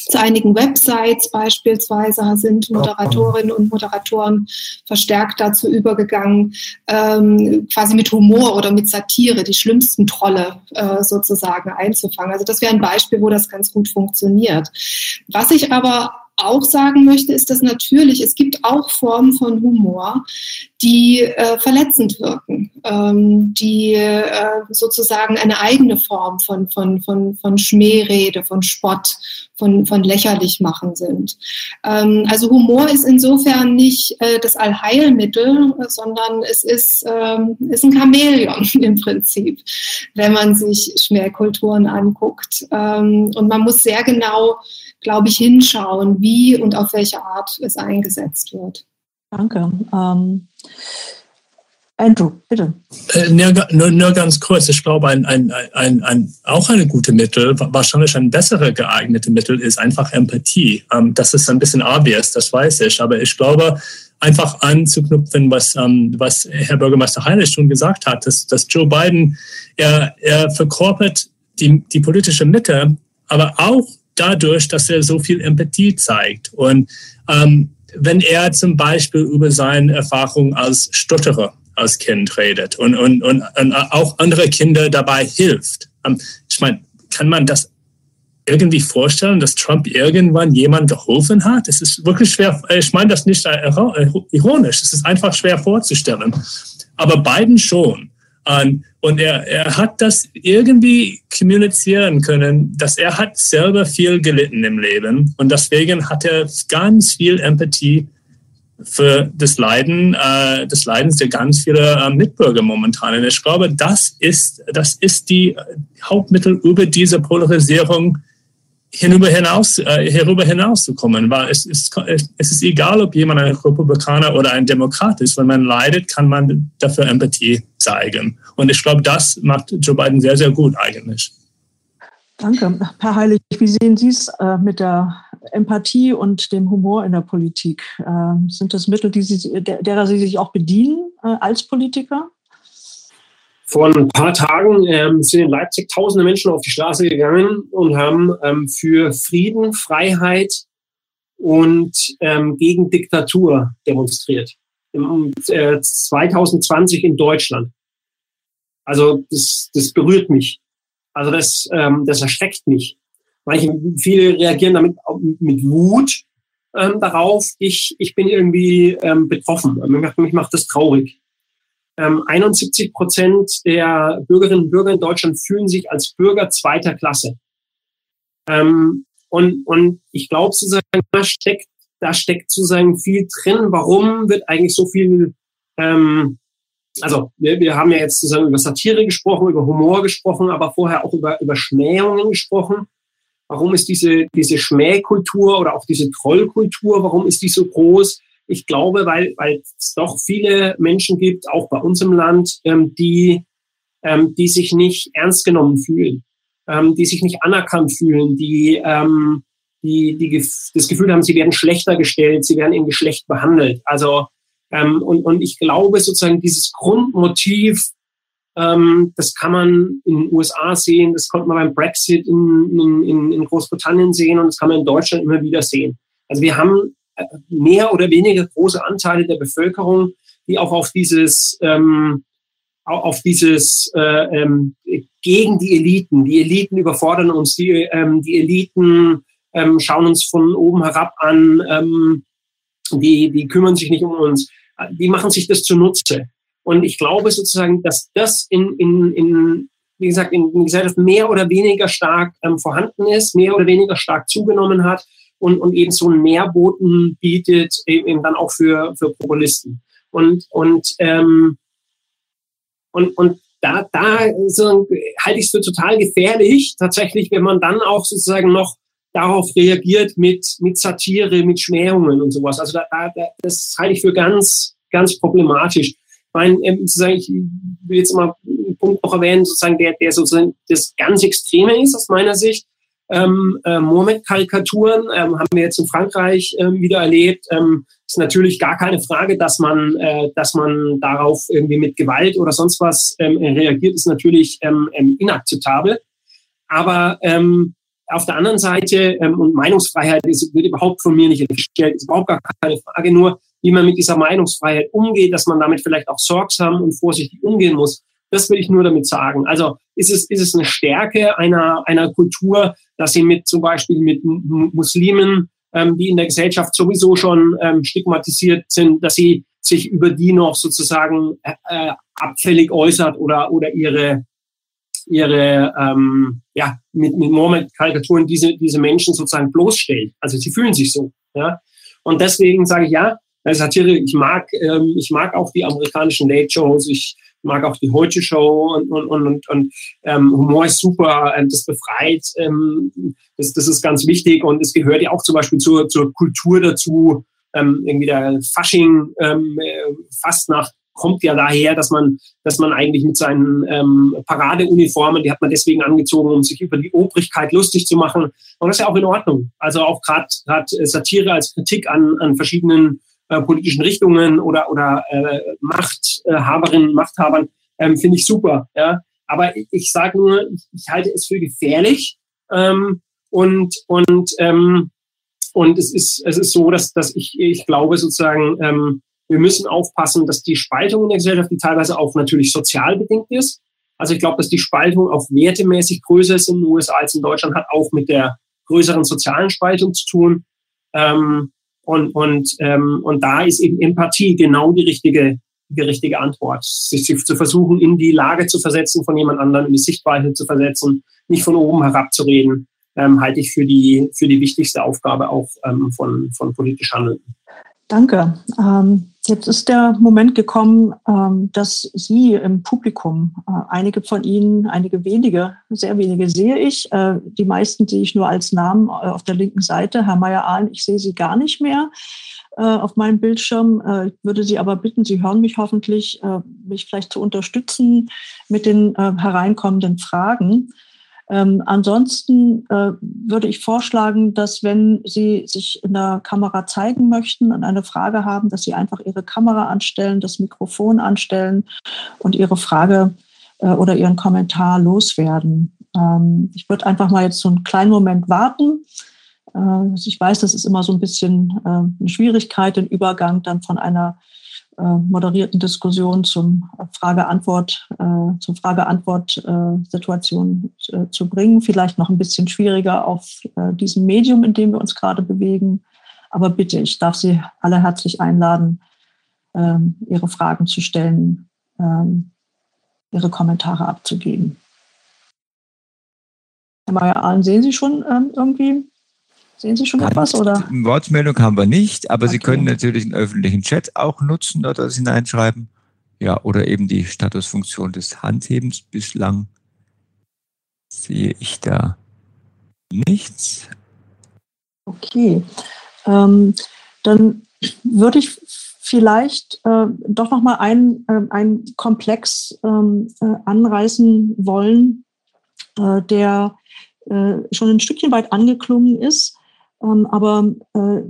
zu einigen Websites beispielsweise sind Moderatorinnen und Moderatoren verstärkt dazu übergegangen, ähm, quasi mit Humor oder mit Satire die schlimmsten Trolle äh, sozusagen einzufangen. Also das wäre ein Beispiel, wo das ganz gut funktioniert. Was ich aber auch sagen möchte, ist, dass natürlich es gibt auch Formen von Humor, die äh, verletzend wirken, ähm, die äh, sozusagen eine eigene Form von, von, von, von Schmährede, von Spott, von, von lächerlich machen sind. Ähm, also Humor ist insofern nicht äh, das Allheilmittel, sondern es ist, ähm, ist ein Chamäleon im Prinzip, wenn man sich Schmähkulturen anguckt. Ähm, und man muss sehr genau glaube ich, hinschauen, wie und auf welche Art es eingesetzt wird. Danke. Andrew, bitte. Äh, nur, nur, ganz kurz, ich glaube, ein, ein, ein, ein, auch eine gute Mittel, wahrscheinlich ein besserer geeignetes Mittel ist einfach Empathie. Ähm, das ist ein bisschen obvious, das weiß ich, aber ich glaube, einfach anzuknüpfen, was, ähm, was Herr Bürgermeister Heinrich schon gesagt hat, dass, dass Joe Biden, er, er verkörpert die, die politische Mitte, aber auch dadurch, dass er so viel Empathie zeigt. Und ähm, wenn er zum Beispiel über seine Erfahrung als Stotterer als Kind redet und, und, und, und auch andere Kinder dabei hilft. Ähm, ich meine, kann man das irgendwie vorstellen, dass Trump irgendwann jemand geholfen hat? Es ist wirklich schwer, ich meine das nicht ironisch, es ist einfach schwer vorzustellen. Aber Biden schon. Und er, er hat das irgendwie kommunizieren können, dass er hat selber viel gelitten im Leben und deswegen hat er ganz viel Empathie für das Leiden, äh, des Leidens der ganz vielen äh, Mitbürger momentan. Und ich glaube, das ist, das ist die Hauptmittel über diese Polarisierung hinüber hinaus, äh, herüber hinauszukommen, weil es ist, es ist egal, ob jemand ein Republikaner oder ein Demokrat ist. Wenn man leidet, kann man dafür Empathie zeigen. Und ich glaube, das macht Joe Biden sehr, sehr gut eigentlich. Danke. Herr Heilig, wie sehen Sie es äh, mit der Empathie und dem Humor in der Politik? Äh, sind das Mittel, die Sie, derer Sie sich auch bedienen äh, als Politiker? Vor ein paar Tagen ähm, sind in Leipzig tausende Menschen auf die Straße gegangen und haben ähm, für Frieden, Freiheit und ähm, gegen Diktatur demonstriert. Im, äh, 2020 in Deutschland. Also das, das berührt mich. Also das, ähm, das erschreckt mich. Manche, viele reagieren damit mit Wut ähm, darauf. Ich, ich bin irgendwie ähm, betroffen. Mich macht, mich macht das traurig. 71 ähm, Prozent der Bürgerinnen und Bürger in Deutschland fühlen sich als Bürger zweiter Klasse. Ähm, und, und ich glaube sozusagen, da steckt, da steckt sozusagen viel drin. Warum wird eigentlich so viel, ähm, also wir, haben ja jetzt sozusagen über Satire gesprochen, über Humor gesprochen, aber vorher auch über, über Schmähungen gesprochen. Warum ist diese, diese Schmähkultur oder auch diese Trollkultur, warum ist die so groß? Ich glaube, weil, weil es doch viele Menschen gibt, auch bei uns im Land, ähm, die, ähm, die sich nicht ernst genommen fühlen, ähm, die sich nicht anerkannt fühlen, die, ähm, die, die das Gefühl haben, sie werden schlechter gestellt, sie werden im Geschlecht behandelt. Also ähm, und, und ich glaube sozusagen dieses Grundmotiv, ähm, das kann man in den USA sehen, das konnte man beim Brexit in, in, in Großbritannien sehen und das kann man in Deutschland immer wieder sehen. Also wir haben mehr oder weniger große Anteile der Bevölkerung, die auch auf dieses, ähm, auf dieses äh, ähm, gegen die Eliten. Die Eliten überfordern uns, die, ähm, die Eliten ähm, schauen uns von oben herab an, ähm, die, die kümmern sich nicht um uns, die machen sich das zunutze. Und ich glaube sozusagen, dass das in, in, in wie gesagt, in, in Gesellschaft mehr oder weniger stark ähm, vorhanden ist, mehr oder weniger stark zugenommen hat und, und eben so einen Nährboden bietet, eben dann auch für, für Populisten. Und, und, ähm, und, und da, da so, halte ich es für total gefährlich, tatsächlich, wenn man dann auch sozusagen noch darauf reagiert mit, mit Satire, mit Schmähungen und sowas. Also da, da, das halte ich für ganz, ganz problematisch. Ich meine, ähm, sozusagen, ich will jetzt mal einen Punkt noch erwähnen, sozusagen, der, der sozusagen das ganz Extreme ist aus meiner Sicht ähm, äh, Mohammed-Karikaturen ähm, haben wir jetzt in Frankreich ähm, wieder erlebt. Ähm, ist natürlich gar keine Frage, dass man, äh, dass man darauf irgendwie mit Gewalt oder sonst was ähm, reagiert, ist natürlich ähm, ähm, inakzeptabel. Aber ähm, auf der anderen Seite, ähm, und Meinungsfreiheit ist, wird überhaupt von mir nicht gestellt, ist überhaupt gar keine Frage, nur wie man mit dieser Meinungsfreiheit umgeht, dass man damit vielleicht auch sorgsam und vorsichtig umgehen muss. Das will ich nur damit sagen. Also ist es, ist es eine Stärke einer, einer Kultur, dass sie mit zum Beispiel mit Muslimen, ähm, die in der Gesellschaft sowieso schon ähm, stigmatisiert sind, dass sie sich über die noch sozusagen äh, äh, abfällig äußert oder, oder ihre, ihre ähm, ja, mit, mit Mohammed-Karikaturen diese, diese Menschen sozusagen bloßstellt. Also sie fühlen sich so. Ja? Und deswegen sage ich ja, Satire, ich mag, ähm, ich mag auch die amerikanischen Late Shows, ich mag auch die Heute Show und, und, und, und, und ähm, Humor ist super, ähm, das befreit, ähm, das, das ist ganz wichtig und es gehört ja auch zum Beispiel zur, zur Kultur dazu, ähm, irgendwie der Fasching, ähm, äh, fast nach kommt ja daher, dass man, dass man eigentlich mit seinen ähm, Paradeuniformen, die hat man deswegen angezogen, um sich über die Obrigkeit lustig zu machen. Und das ist ja auch in Ordnung. Also auch gerade Satire als Kritik an, an verschiedenen äh, politischen Richtungen oder, oder äh, Machthaberinnen, Machthabern, ähm, finde ich super. Ja? Aber ich, ich sage nur, ich, ich halte es für gefährlich. Ähm, und und ähm, und es ist es ist so, dass dass ich ich glaube sozusagen ähm, wir müssen aufpassen, dass die Spaltung in der Gesellschaft, die teilweise auch natürlich sozial bedingt ist. Also ich glaube, dass die Spaltung auch wertemäßig größer ist in den USA als in Deutschland, hat auch mit der größeren sozialen Spaltung zu tun. Ähm, und, und, ähm, und da ist eben Empathie genau die richtige, die richtige Antwort. Sich zu versuchen, in die Lage zu versetzen von jemand anderem, in die Sichtweise zu versetzen, nicht von oben herabzureden, ähm, halte ich für die, für die wichtigste Aufgabe auch ähm, von, von politisch Handelnden. Danke. Ähm, jetzt ist der Moment gekommen, ähm, dass Sie im Publikum, äh, einige von Ihnen, einige wenige, sehr wenige sehe ich, äh, die meisten sehe ich nur als Namen äh, auf der linken Seite. Herr Meyer-Ahlen, ich sehe Sie gar nicht mehr auf meinem Bildschirm. Ich würde Sie aber bitten, Sie hören mich hoffentlich, mich vielleicht zu unterstützen mit den hereinkommenden Fragen. Ähm, ansonsten äh, würde ich vorschlagen, dass wenn Sie sich in der Kamera zeigen möchten und eine Frage haben, dass Sie einfach Ihre Kamera anstellen, das Mikrofon anstellen und Ihre Frage äh, oder Ihren Kommentar loswerden. Ähm, ich würde einfach mal jetzt so einen kleinen Moment warten. Äh, ich weiß, das ist immer so ein bisschen äh, eine Schwierigkeit, den Übergang dann von einer moderierten Diskussion zum Frage-Antwort, äh, zur Frage-Antwort-Situation äh, zu bringen. Vielleicht noch ein bisschen schwieriger auf äh, diesem Medium, in dem wir uns gerade bewegen. Aber bitte, ich darf Sie alle herzlich einladen, ähm, Ihre Fragen zu stellen, ähm, Ihre Kommentare abzugeben. Herr Mayer-Ahlen, sehen Sie schon ähm, irgendwie Sehen Sie schon etwas? Oder? Wortmeldung haben wir nicht, aber okay. Sie können natürlich den öffentlichen Chat auch nutzen, dort das hineinschreiben. Ja, oder eben die Statusfunktion des Handhebens. Bislang sehe ich da nichts. Okay. Ähm, dann würde ich vielleicht äh, doch noch mal einen, äh, einen Komplex ähm, äh, anreißen wollen, äh, der äh, schon ein Stückchen weit angeklungen ist, ähm, aber äh,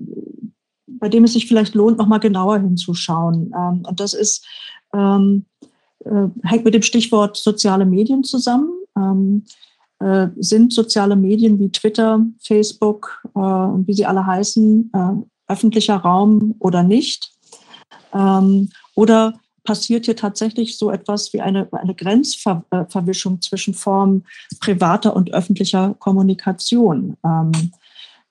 bei dem es sich vielleicht lohnt, nochmal genauer hinzuschauen. Ähm, und das ist, ähm, äh, hängt mit dem Stichwort soziale Medien zusammen. Ähm, äh, sind soziale Medien wie Twitter, Facebook äh, und wie sie alle heißen, äh, öffentlicher Raum oder nicht? Ähm, oder passiert hier tatsächlich so etwas wie eine, eine Grenzverwischung zwischen Form privater und öffentlicher Kommunikation? Ähm, äh,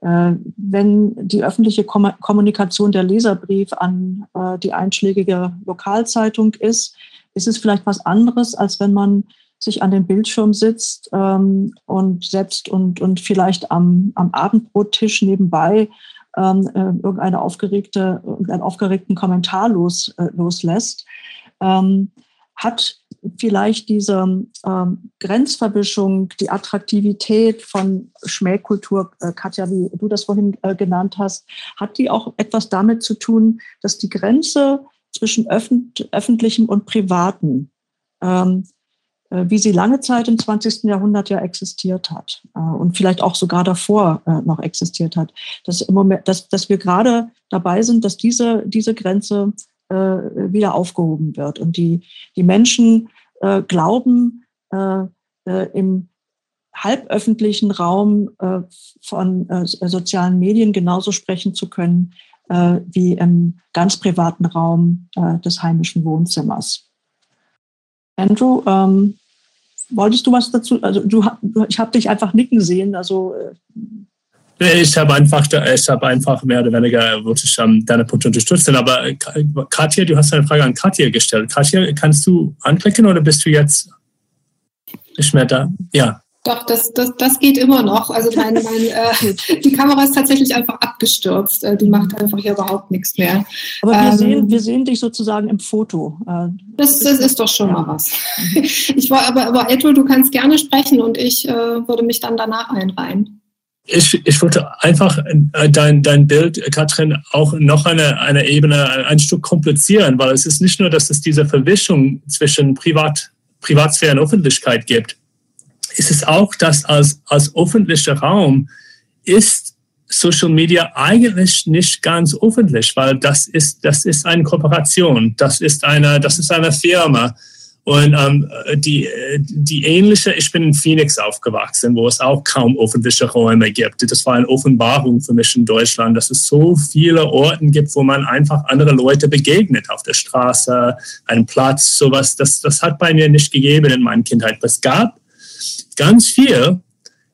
wenn die öffentliche Kommunikation der Leserbrief an äh, die einschlägige Lokalzeitung ist, ist es vielleicht was anderes, als wenn man sich an den Bildschirm sitzt ähm, und setzt und, und vielleicht am, am Abendbrottisch nebenbei ähm, äh, irgendeine aufgeregte, irgendeinen aufgeregten Kommentar los, loslässt. Ähm, hat vielleicht diese ähm, Grenzverwischung, die Attraktivität von Schmähkultur, äh, Katja, wie du das vorhin äh, genannt hast, hat die auch etwas damit zu tun, dass die Grenze zwischen öffent öffentlichem und privaten, ähm, äh, wie sie lange Zeit im 20. Jahrhundert ja existiert hat äh, und vielleicht auch sogar davor äh, noch existiert hat, dass, im Moment, dass, dass wir gerade dabei sind, dass diese, diese Grenze äh, wieder aufgehoben wird. Und die, die Menschen äh, glauben, äh, äh, im halböffentlichen Raum äh, von äh, sozialen Medien genauso sprechen zu können wie im ganz privaten Raum des heimischen Wohnzimmers. Andrew, ähm, wolltest du was dazu? Also du, ich habe dich einfach nicken sehen. Also ich habe einfach, ich habe einfach mehr oder weniger würde ich um, deine Punkte unterstützen. Aber äh, Katja, du hast eine Frage an Katja gestellt. Katja, kannst du anklicken oder bist du jetzt nicht mehr da? Ja. Doch, das, das, das geht immer noch. Also mein, mein, äh, die Kamera ist tatsächlich einfach abgestürzt. Äh, die macht einfach hier überhaupt nichts mehr. Aber wir, ähm, sehen, wir sehen dich sozusagen im Foto. Äh, das, das ist doch schon ja. mal was. Ich war aber, aber Edward, du kannst gerne sprechen und ich äh, würde mich dann danach einreihen. Ich, ich wollte einfach äh, dein, dein Bild, Katrin, auch noch eine, eine Ebene ein Stück komplizieren, weil es ist nicht nur, dass es diese Verwischung zwischen Privat, Privatsphäre und Öffentlichkeit gibt. Es ist auch, dass als, als öffentlicher Raum ist Social Media eigentlich nicht ganz öffentlich, weil das ist, das ist eine Kooperation, das ist eine, das ist eine Firma. Und ähm, die, die ähnliche, ich bin in Phoenix aufgewachsen, wo es auch kaum öffentliche Räume gibt. Das war eine Offenbarung für mich in Deutschland, dass es so viele Orte gibt, wo man einfach andere Leute begegnet, auf der Straße, einen Platz, sowas. Das, das hat bei mir nicht gegeben in meiner Kindheit. Es gab ganz viel,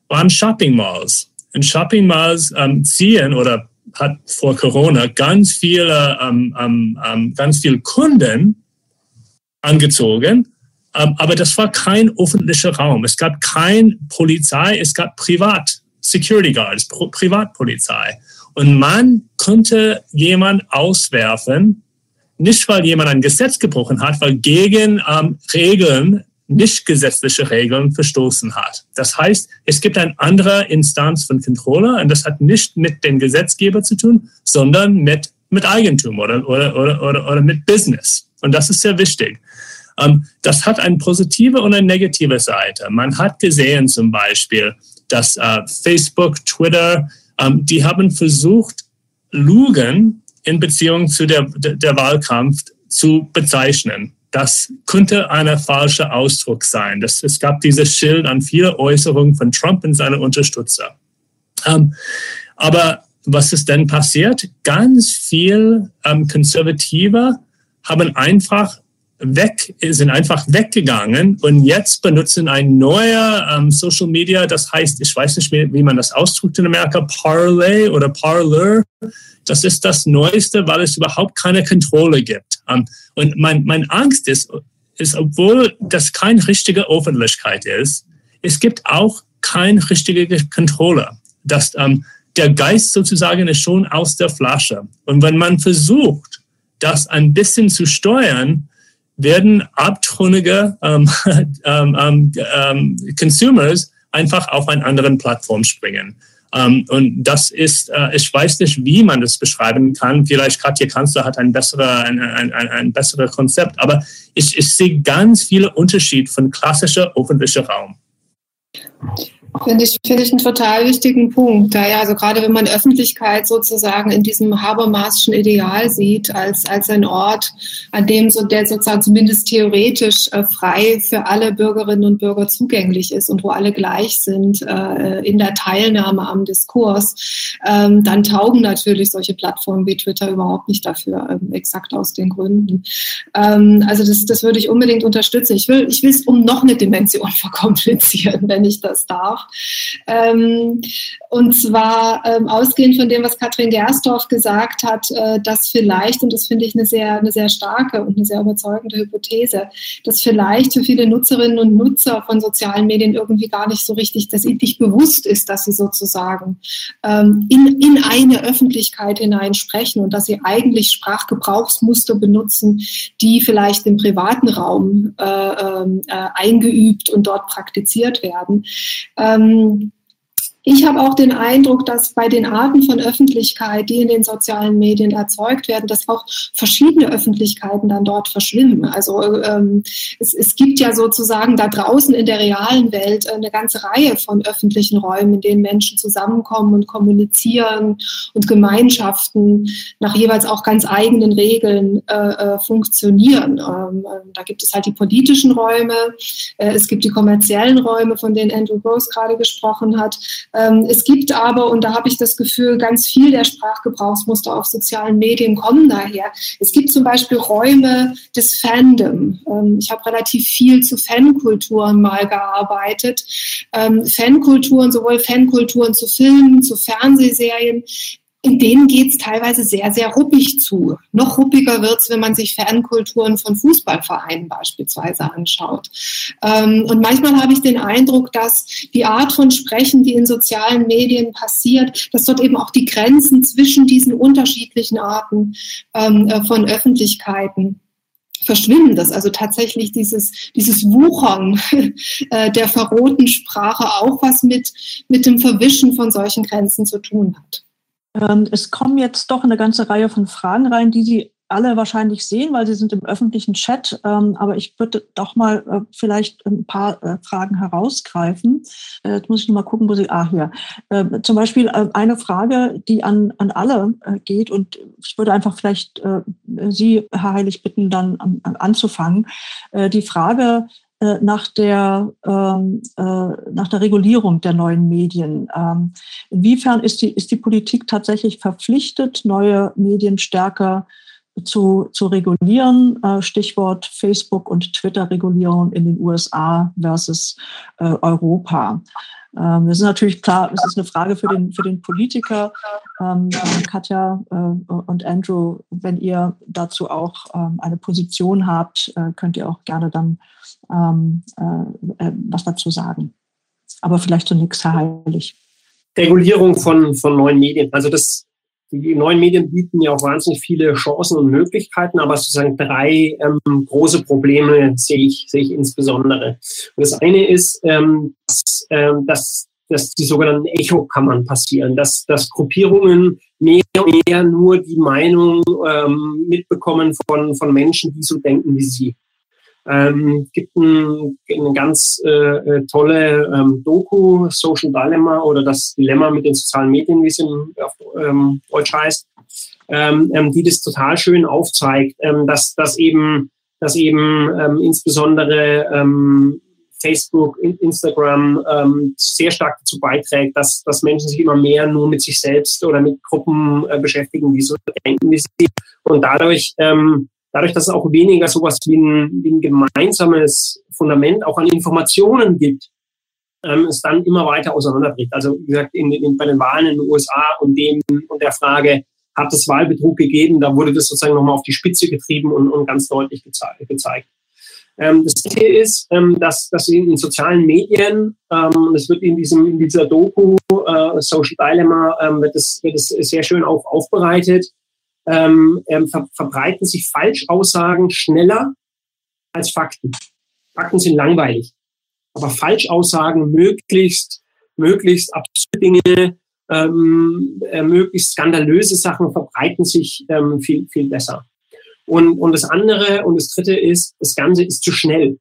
waren Shopping Malls. In Shopping Malls ähm, ziehen oder hat vor Corona ganz viele, ähm, ähm, ähm ganz viele Kunden angezogen. Ähm, aber das war kein öffentlicher Raum. Es gab kein Polizei, es gab Privat, Security Guards, Privatpolizei. Und man konnte jemand auswerfen, nicht weil jemand ein Gesetz gebrochen hat, weil gegen ähm, Regeln, nicht gesetzliche Regeln verstoßen hat. Das heißt, es gibt eine andere Instanz von Controller und das hat nicht mit dem Gesetzgeber zu tun, sondern mit, mit Eigentum oder, oder, oder, oder, oder mit Business. Und das ist sehr wichtig. Ähm, das hat eine positive und eine negative Seite. Man hat gesehen zum Beispiel, dass äh, Facebook, Twitter, ähm, die haben versucht, Lügen in Beziehung zu der, der Wahlkampf zu bezeichnen. Das könnte ein falscher Ausdruck sein. Das, es gab dieses Schild an viele Äußerungen von Trump und seinen Unterstützer. Ähm, aber was ist denn passiert? Ganz viel ähm, Konservative haben einfach weg, sind einfach weggegangen und jetzt benutzen ein neuer ähm, Social Media, das heißt, ich weiß nicht mehr, wie man das ausdrückt in Amerika, Parlay oder Parlor. Das ist das Neueste, weil es überhaupt keine Kontrolle gibt. Ähm, und mein, mein Angst ist, ist, obwohl das keine richtige Öffentlichkeit ist, es gibt auch keine richtige Kontrolle. Das, ähm, der Geist sozusagen ist schon aus der Flasche. Und wenn man versucht, das ein bisschen zu steuern, werden abtrünnige ähm, ähm, ähm, ähm, Consumers einfach auf einen anderen Plattform springen. Ähm, und das ist, äh, ich weiß nicht, wie man das beschreiben kann. Vielleicht Katja Kanzler hat ein, bessere, ein, ein, ein, ein besseres Konzept, aber ich, ich sehe ganz viele Unterschiede von klassischer öffentlicher Raum. Finde ich, finde ich einen total wichtigen Punkt. Ja, also gerade wenn man Öffentlichkeit sozusagen in diesem Habermaschen Ideal sieht, als, als ein Ort, an dem so, der sozusagen zumindest theoretisch äh, frei für alle Bürgerinnen und Bürger zugänglich ist und wo alle gleich sind äh, in der Teilnahme am Diskurs, ähm, dann taugen natürlich solche Plattformen wie Twitter überhaupt nicht dafür, ähm, exakt aus den Gründen. Ähm, also das, das würde ich unbedingt unterstützen. Ich will, ich will es um noch eine Dimension verkomplizieren, wenn ich das darf. Ähm, und zwar ähm, ausgehend von dem, was Katrin Gerstorf gesagt hat, äh, dass vielleicht, und das finde ich eine sehr, eine sehr starke und eine sehr überzeugende Hypothese, dass vielleicht für viele Nutzerinnen und Nutzer von sozialen Medien irgendwie gar nicht so richtig, dass ihnen nicht bewusst ist, dass sie sozusagen ähm, in, in eine Öffentlichkeit hineinsprechen und dass sie eigentlich Sprachgebrauchsmuster benutzen, die vielleicht im privaten Raum äh, ähm, äh, eingeübt und dort praktiziert werden. euh, ich habe auch den Eindruck, dass bei den Arten von Öffentlichkeit, die in den sozialen Medien erzeugt werden, dass auch verschiedene Öffentlichkeiten dann dort verschwimmen. Also ähm, es, es gibt ja sozusagen da draußen in der realen Welt eine ganze Reihe von öffentlichen Räumen, in denen Menschen zusammenkommen und kommunizieren und Gemeinschaften nach jeweils auch ganz eigenen Regeln äh, äh funktionieren. Ähm, ähm, da gibt es halt die politischen Räume, äh, es gibt die kommerziellen Räume, von denen Andrew Gross gerade gesprochen hat. Ähm, es gibt aber, und da habe ich das Gefühl, ganz viel der Sprachgebrauchsmuster auf sozialen Medien kommen daher. Es gibt zum Beispiel Räume des Fandom. Ähm, ich habe relativ viel zu Fankulturen mal gearbeitet. Ähm, Fankulturen, sowohl Fankulturen zu Filmen, zu Fernsehserien, in denen geht es teilweise sehr, sehr ruppig zu. Noch ruppiger wird es, wenn man sich Fankulturen von Fußballvereinen beispielsweise anschaut. Ähm, und manchmal habe ich den Eindruck, dass die Art von Sprechen, die in sozialen Medien passiert, dass dort eben auch die Grenzen zwischen diesen unterschiedlichen Arten ähm, äh, von Öffentlichkeiten Verschwimmendes, also tatsächlich dieses, dieses Wuchern äh, der verroten Sprache auch was mit, mit dem Verwischen von solchen Grenzen zu tun hat. Ähm, es kommen jetzt doch eine ganze Reihe von Fragen rein, die Sie alle wahrscheinlich sehen, weil sie sind im öffentlichen Chat. Ähm, aber ich würde doch mal äh, vielleicht ein paar äh, Fragen herausgreifen. Äh, jetzt muss ich noch mal gucken, wo sie, ah, hier. Äh, zum Beispiel eine Frage, die an, an alle geht und ich würde einfach vielleicht Sie, Herr Heilig, bitten, dann an, anzufangen. die Frage, nach der, ähm, äh, nach der Regulierung der neuen Medien. Ähm, inwiefern ist die, ist die Politik tatsächlich verpflichtet, neue Medien stärker zu, zu regulieren. Äh, Stichwort Facebook und Twitter-Regulierung in den USA versus äh, Europa. Ähm, das ist natürlich klar, es ist eine Frage für den, für den Politiker. Ähm, Katja äh, und Andrew, wenn ihr dazu auch ähm, eine Position habt, äh, könnt ihr auch gerne dann ähm, äh, äh, was dazu sagen. Aber vielleicht zunächst Herr Heilig. Regulierung von, von neuen Medien. Also das die neuen Medien bieten ja auch wahnsinnig viele Chancen und Möglichkeiten, aber sozusagen drei ähm, große Probleme sehe ich, sehe ich insbesondere. Und das eine ist, ähm, dass, ähm, dass, dass die sogenannten Echokammern passieren, dass, dass Gruppierungen mehr und mehr nur die Meinung ähm, mitbekommen von, von Menschen, die so denken wie sie. Ähm, gibt ein, eine ganz äh, äh, tolle ähm, Doku, Social Dilemma oder das Dilemma mit den sozialen Medien, wie es in ähm, Deutsch heißt, ähm, ähm, die das total schön aufzeigt, ähm, dass, dass eben, dass eben ähm, insbesondere ähm, Facebook, Instagram ähm, sehr stark dazu beiträgt, dass, dass Menschen sich immer mehr nur mit sich selbst oder mit Gruppen äh, beschäftigen, die so denken wie sie. Und dadurch ähm, dadurch, dass es auch weniger sowas wie wie ein gemeinsames Fundament auch an Informationen gibt, ähm, es dann immer weiter auseinanderbricht. Also wie gesagt, in, in, bei den Wahlen in den USA und dem und der Frage, hat es Wahlbetrug gegeben, da wurde das sozusagen nochmal auf die Spitze getrieben und, und ganz deutlich gezeigt. gezeigt. Ähm, das Dritte ist, ähm, dass, dass in den sozialen Medien, ähm, das wird in, diesem, in dieser Doku äh, Social Dilemma, ähm, wird, das, wird sehr schön auch aufbereitet, ähm, ähm, ver verbreiten sich Falschaussagen schneller als Fakten. Fakten sind langweilig. Aber Falschaussagen möglichst, möglichst absurde Dinge, ähm, äh, möglichst skandalöse Sachen verbreiten sich ähm, viel, viel besser. Und, und das andere und das dritte ist, das Ganze ist zu schnell.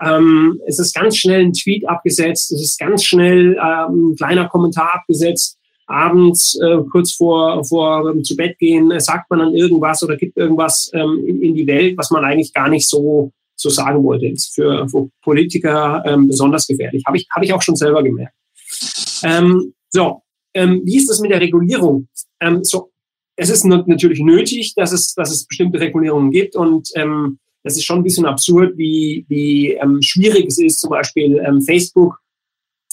Ähm, es ist ganz schnell ein Tweet abgesetzt, es ist ganz schnell ähm, ein kleiner Kommentar abgesetzt abends äh, kurz vor, vor ähm, zu Bett gehen, äh, sagt man dann irgendwas oder gibt irgendwas ähm, in, in, die Welt, was man eigentlich gar nicht so, so sagen wollte. Das ist für, für Politiker ähm, besonders gefährlich. Habe ich, hab ich auch schon selber gemerkt. Ähm, so, ähm, wie ist das mit der Regulierung? Ähm, so, es ist natürlich nötig, dass es, dass es bestimmte Regulierungen gibt und das ist schon ein bisschen absurd, wie, wie schwierig es ist, zum Beispiel Facebook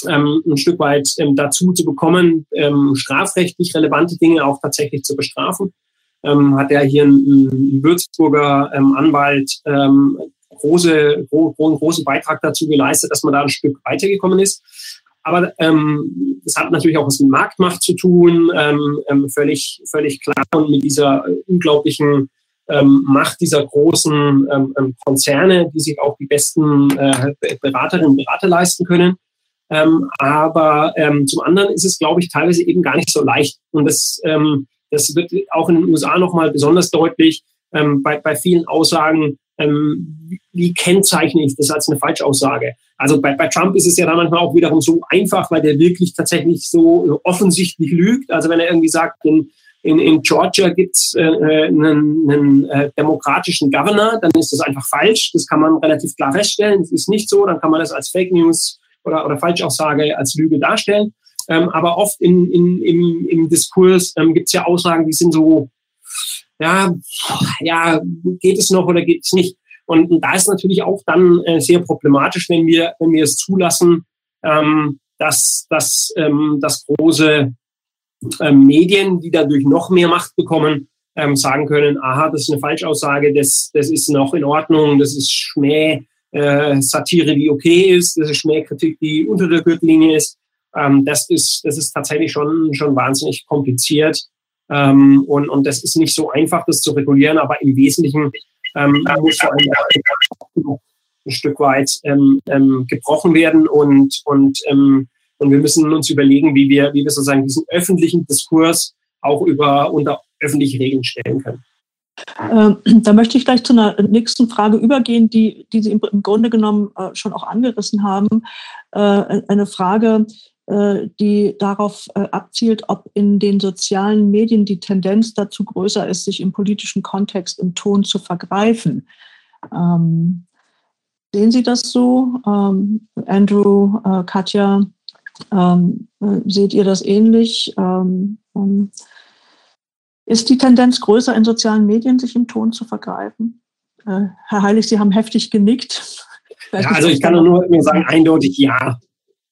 ähm, ein Stück weit ähm, dazu zu bekommen, ähm, strafrechtlich relevante Dinge auch tatsächlich zu bestrafen. Ähm, hat er hier ein, Würzburger ähm, Anwalt ähm, große, gro großen Beitrag dazu geleistet, dass man da ein Stück weitergekommen ist. Aber ähm, das hat natürlich auch was mit Marktmacht zu tun, ähm, ähm, völlig, völlig klar und mit dieser unglaublichen ähm, Macht dieser großen ähm, Konzerne, die sich auch die besten äh, Beraterinnen und Berater leisten können. Ähm, aber ähm, zum anderen ist es, glaube ich, teilweise eben gar nicht so leicht. Und das, ähm, das wird auch in den USA nochmal besonders deutlich ähm, bei, bei vielen Aussagen. Ähm, wie kennzeichne ich das als eine Falschaussage? Also bei, bei Trump ist es ja dann manchmal auch wiederum so einfach, weil der wirklich tatsächlich so offensichtlich lügt. Also wenn er irgendwie sagt, in, in, in Georgia gibt's äh, einen, einen äh, demokratischen Governor, dann ist das einfach falsch. Das kann man relativ klar feststellen. Das ist nicht so. Dann kann man das als Fake News oder, oder Falschaussage als Lüge darstellen. Ähm, aber oft in, in, im, im Diskurs ähm, gibt es ja Aussagen, die sind so, ja, ja, geht es noch oder geht es nicht? Und, und da ist natürlich auch dann äh, sehr problematisch, wenn wir, wenn wir es zulassen, ähm, dass, dass, ähm, dass große ähm, Medien, die dadurch noch mehr Macht bekommen, ähm, sagen können, aha, das ist eine Falschaussage, das, das ist noch in Ordnung, das ist Schmäh, äh, Satire, die okay ist, das ist Schmähkritik, die unter der Gürtellinie ist. Ähm, das ist, das ist tatsächlich schon, schon wahnsinnig kompliziert. Ähm, und, und das ist nicht so einfach, das zu regulieren, aber im Wesentlichen ähm, muss vor allem ein Stück weit ähm, ähm, gebrochen werden und, und, ähm, und wir müssen uns überlegen, wie wir, wie wir sozusagen diesen öffentlichen Diskurs auch über unter öffentliche Regeln stellen können. Ähm, da möchte ich gleich zu einer nächsten Frage übergehen, die, die Sie im, Grunde genommen äh, schon auch angerissen haben. Äh, eine Frage, äh, die darauf abzielt, ob in den sozialen Medien die Tendenz dazu größer ist, sich im politischen Kontext im Ton zu vergreifen. Ähm, sehen Sie das so? Ähm, Andrew, Katja, seht ihr das ähnlich? Ist die Tendenz größer in sozialen Medien, sich im Ton zu vergreifen? Äh, Herr Heilig, Sie haben heftig genickt. Ja, also ich kann nur sagen, eindeutig ja.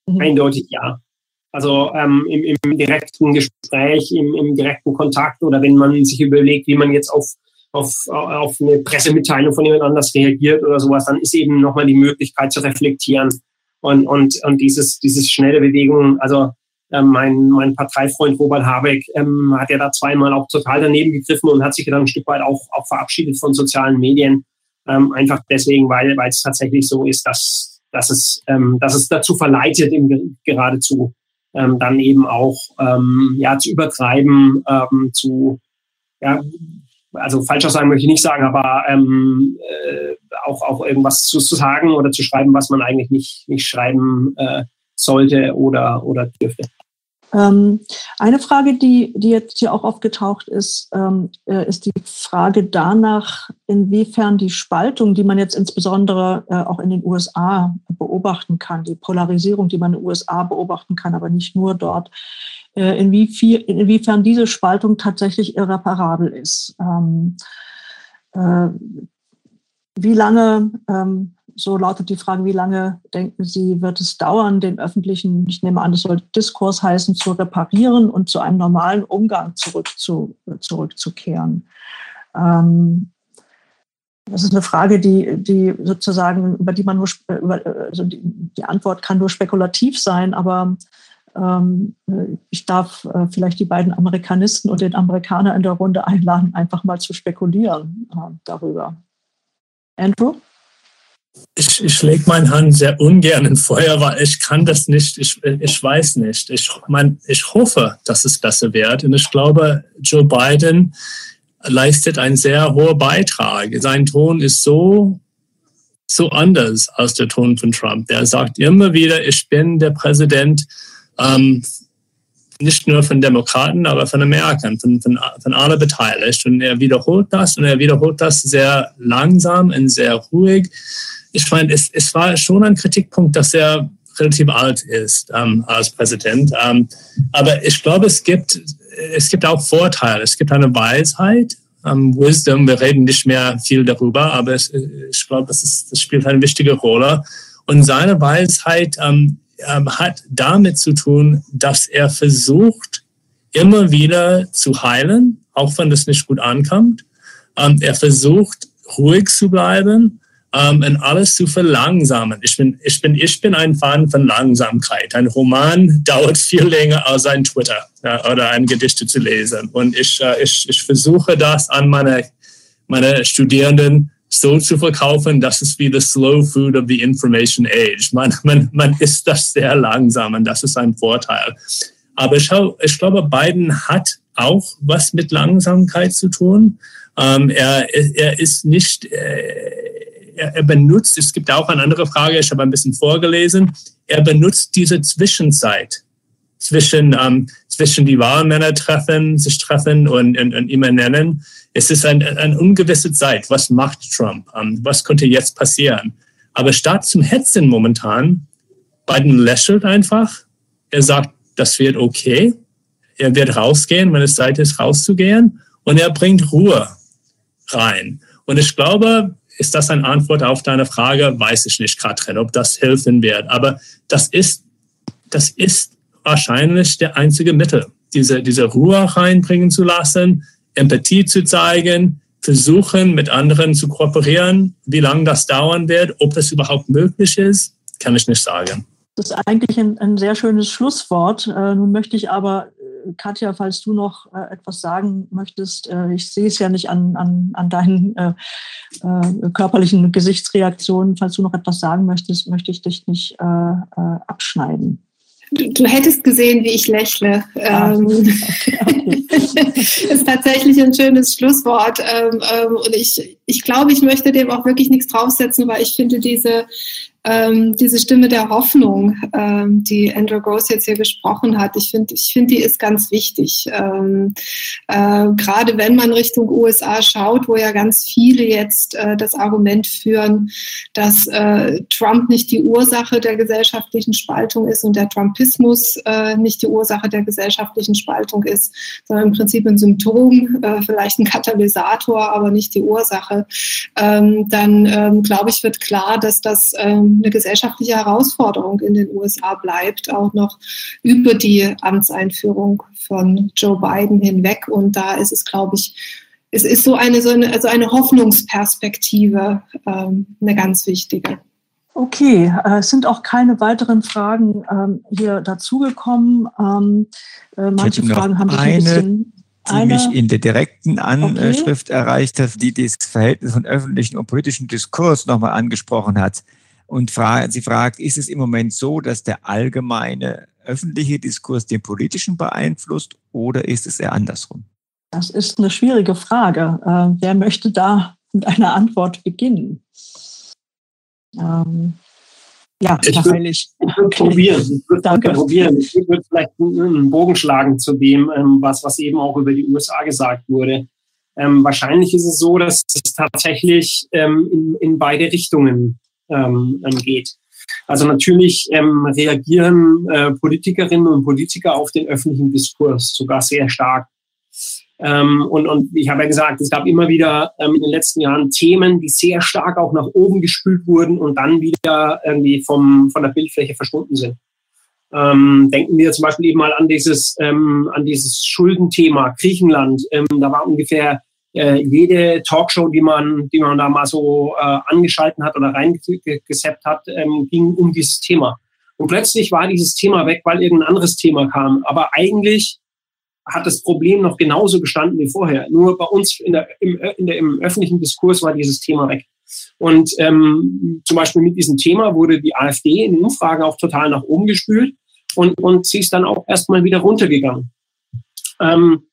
Mhm. Eindeutig ja. Also ähm, im, im, direkten Gespräch, im, im, direkten Kontakt oder wenn man sich überlegt, wie man jetzt auf, auf, auf eine Pressemitteilung von jemand anders reagiert oder sowas, dann ist eben nochmal die Möglichkeit zu reflektieren und, und, und dieses, dieses schnelle Bewegung, also ähm, mein, mein Parteifreund Robert Habeck ähm, hat ja da zweimal auch total daneben gegriffen und hat sich dann ein Stück weit auch, auch verabschiedet von sozialen Medien. Ähm, einfach deswegen, weil, es tatsächlich so ist, dass, dass, es, ähm, dass es dazu verleitet, im, geradezu ähm, dann eben auch ähm, ja, zu übertreiben, ähm, zu, ja, also falscher sagen möchte ich nicht sagen, aber ähm, äh, auch, auch irgendwas zu, zu sagen oder zu schreiben, was man eigentlich nicht, nicht schreiben äh, sollte oder, oder dürfte. Ähm, eine Frage, die, die jetzt hier auch aufgetaucht ist, ähm, äh, ist die Frage danach, inwiefern die Spaltung, die man jetzt insbesondere äh, auch in den USA beobachten kann, die Polarisierung, die man in den USA beobachten kann, aber nicht nur dort, äh, inwie inwiefern diese Spaltung tatsächlich irreparabel ist. Ähm, äh, wie lange ähm, so lautet die Frage, wie lange denken Sie, wird es dauern, den öffentlichen, ich nehme an, das soll Diskurs heißen, zu reparieren und zu einem normalen Umgang zurück zu, zurückzukehren? Ähm, das ist eine Frage, die, die sozusagen, über die man nur, über, also die, die Antwort kann nur spekulativ sein, aber ähm, ich darf äh, vielleicht die beiden Amerikanisten und den Amerikaner in der Runde einladen, einfach mal zu spekulieren äh, darüber. Andrew? Ich, ich lege meine Hand sehr ungern in Feuer, weil ich kann das nicht, ich, ich weiß nicht. Ich, mein, ich hoffe, dass es besser wird. Und ich glaube, Joe Biden leistet einen sehr hohen Beitrag. Sein Ton ist so, so anders als der Ton von Trump. Der sagt immer wieder, ich bin der Präsident ähm, nicht nur von Demokraten, aber von Amerikanern, von, von, von allen Beteiligten. Und er wiederholt das und er wiederholt das sehr langsam und sehr ruhig ich meine, es, es war schon ein Kritikpunkt, dass er relativ alt ist ähm, als Präsident. Ähm, aber ich glaube, es gibt, es gibt auch Vorteile. Es gibt eine Weisheit, ähm, Wisdom. Wir reden nicht mehr viel darüber, aber es, ich glaube, das, ist, das spielt eine wichtige Rolle. Und seine Weisheit ähm, ähm, hat damit zu tun, dass er versucht, immer wieder zu heilen, auch wenn das nicht gut ankommt. Ähm, er versucht, ruhig zu bleiben ähm, und alles zu verlangsamen. Ich bin, ich, bin, ich bin ein Fan von Langsamkeit. Ein Roman dauert viel länger als ein Twitter ja, oder ein Gedicht zu lesen. Und ich, äh, ich, ich versuche das an meine, meine Studierenden so zu verkaufen, das ist wie the slow food of the information age. Man, man, man isst das sehr langsam und das ist ein Vorteil. Aber ich, ich glaube, Biden hat auch was mit Langsamkeit zu tun. Ähm, er, er ist nicht, äh, er, er benutzt, es gibt auch eine andere Frage, ich habe ein bisschen vorgelesen, er benutzt diese Zwischenzeit zwischen, ähm, zwischen die Wahlmänner treffen, sich treffen und, und, und immer nennen. Es ist ein, eine ungewisse Zeit. Was macht Trump? Ähm, was könnte jetzt passieren? Aber statt zum Hetzen momentan, Biden lächelt einfach. Er sagt, das wird okay. Er wird rausgehen, wenn es Zeit ist, rauszugehen. Und er bringt Ruhe rein. Und ich glaube, ist das eine Antwort auf deine Frage? Weiß ich nicht, Katrin, ob das helfen wird. Aber das ist, das ist wahrscheinlich der einzige Mittel, diese, diese Ruhe reinbringen zu lassen, Empathie zu zeigen, versuchen, mit anderen zu kooperieren. Wie lange das dauern wird, ob das überhaupt möglich ist, kann ich nicht sagen. Das ist eigentlich ein, ein sehr schönes Schlusswort. Äh, nun möchte ich aber Katja, falls du noch äh, etwas sagen möchtest, äh, ich sehe es ja nicht an, an, an deinen äh, äh, körperlichen Gesichtsreaktionen. Falls du noch etwas sagen möchtest, möchte ich dich nicht äh, abschneiden. Du, du, hättest gesehen, wie ich lächle. Ah, ähm, okay, okay. ist tatsächlich ein schönes Schlusswort. Ähm, ähm, und ich, ich glaube, ich möchte dem auch wirklich nichts draufsetzen, weil ich finde diese ähm, diese Stimme der Hoffnung, ähm, die Andrew Gross jetzt hier gesprochen hat, ich finde, ich finde, die ist ganz wichtig. Ähm, äh, gerade wenn man Richtung USA schaut, wo ja ganz viele jetzt äh, das Argument führen, dass äh, Trump nicht die Ursache der gesellschaftlichen Spaltung ist und der Trumpismus äh, nicht die Ursache der gesellschaftlichen Spaltung ist, sondern im Prinzip ein Symptom, äh, vielleicht ein Katalysator, aber nicht die Ursache, ähm, dann ähm, glaube ich, wird klar, dass das ähm, eine gesellschaftliche Herausforderung in den USA bleibt, auch noch über die Amtseinführung von Joe Biden hinweg. Und da ist es, glaube ich, es ist so eine, so eine, also eine Hoffnungsperspektive ähm, eine ganz wichtige. Okay, äh, es sind auch keine weiteren Fragen ähm, hier dazugekommen. Ähm, äh, manche Fragen haben sich ein bisschen die eine, mich in der direkten Anschrift okay. erreicht hat, die das Verhältnis von öffentlichen und politischen Diskurs nochmal angesprochen hat und fra sie fragt, ist es im Moment so, dass der allgemeine öffentliche Diskurs den politischen beeinflusst oder ist es eher andersrum? Das ist eine schwierige Frage. Äh, wer möchte da mit einer Antwort beginnen? Ähm, ja, ich würde würd probieren. Ich würde probieren. Ich würde vielleicht einen Bogen schlagen zu dem, ähm, was, was eben auch über die USA gesagt wurde. Ähm, wahrscheinlich ist es so, dass es tatsächlich ähm, in, in beide Richtungen ähm, geht. Also natürlich ähm, reagieren äh, Politikerinnen und Politiker auf den öffentlichen Diskurs sogar sehr stark. Ähm, und, und ich habe ja gesagt, es gab immer wieder ähm, in den letzten Jahren Themen, die sehr stark auch nach oben gespült wurden und dann wieder irgendwie vom, von der Bildfläche verschwunden sind. Ähm, denken wir zum Beispiel eben mal an dieses, ähm, an dieses Schuldenthema Griechenland. Ähm, da war ungefähr äh, jede Talkshow, die man, die man da mal so äh, angeschalten hat oder reingeseppt hat, ähm, ging um dieses Thema. Und plötzlich war dieses Thema weg, weil irgendein anderes Thema kam. Aber eigentlich hat das Problem noch genauso gestanden wie vorher. Nur bei uns in der, im, in der, im öffentlichen Diskurs war dieses Thema weg. Und ähm, zum Beispiel mit diesem Thema wurde die AfD in Umfragen auch total nach oben gespült und, und sie ist dann auch erstmal wieder runtergegangen. Ähm,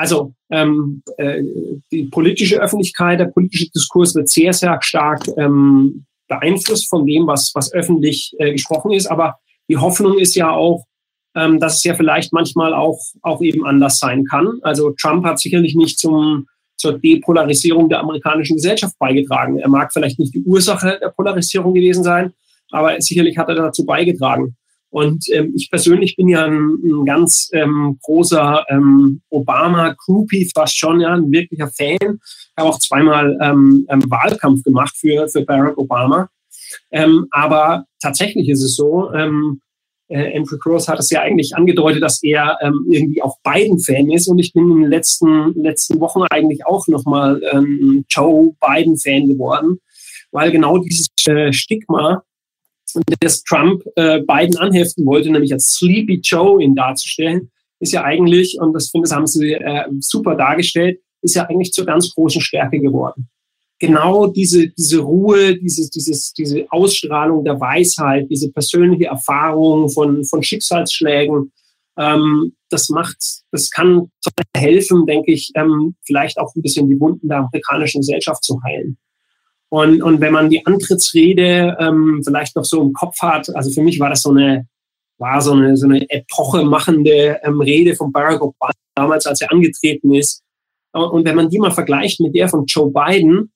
also ähm, äh, die politische Öffentlichkeit, der politische Diskurs wird sehr, sehr stark ähm, beeinflusst von dem, was, was öffentlich äh, gesprochen ist. Aber die Hoffnung ist ja auch, ähm, dass es ja vielleicht manchmal auch, auch eben anders sein kann. Also Trump hat sicherlich nicht zum, zur Depolarisierung der amerikanischen Gesellschaft beigetragen. Er mag vielleicht nicht die Ursache der Polarisierung gewesen sein, aber sicherlich hat er dazu beigetragen. Und ähm, ich persönlich bin ja ein, ein ganz ähm, großer ähm, Obama-Groupie, fast schon, ja, ein wirklicher Fan. Ich habe auch zweimal ähm, ähm, Wahlkampf gemacht für, für Barack Obama. Ähm, aber tatsächlich ist es so, ähm, äh, Andrew Cross hat es ja eigentlich angedeutet, dass er ähm, irgendwie auch Biden-Fan ist. Und ich bin in den letzten, letzten Wochen eigentlich auch nochmal ähm, Joe Biden-Fan geworden, weil genau dieses äh, Stigma, das Trump äh, Biden anheften wollte, nämlich als Sleepy Joe ihn darzustellen, ist ja eigentlich, und das finde ich, haben sie äh, super dargestellt, ist ja eigentlich zur ganz großen Stärke geworden. Genau diese, diese Ruhe, dieses, dieses, diese Ausstrahlung der Weisheit, diese persönliche Erfahrung von, von Schicksalsschlägen, ähm, das macht, das kann helfen, denke ich, ähm, vielleicht auch ein bisschen die Wunden der amerikanischen Gesellschaft zu heilen. Und, und wenn man die Antrittsrede ähm, vielleicht noch so im Kopf hat, also für mich war das so eine, war so eine, so eine epochemachende ähm, Rede von Barack Obama damals, als er angetreten ist. Und wenn man die mal vergleicht mit der von Joe Biden,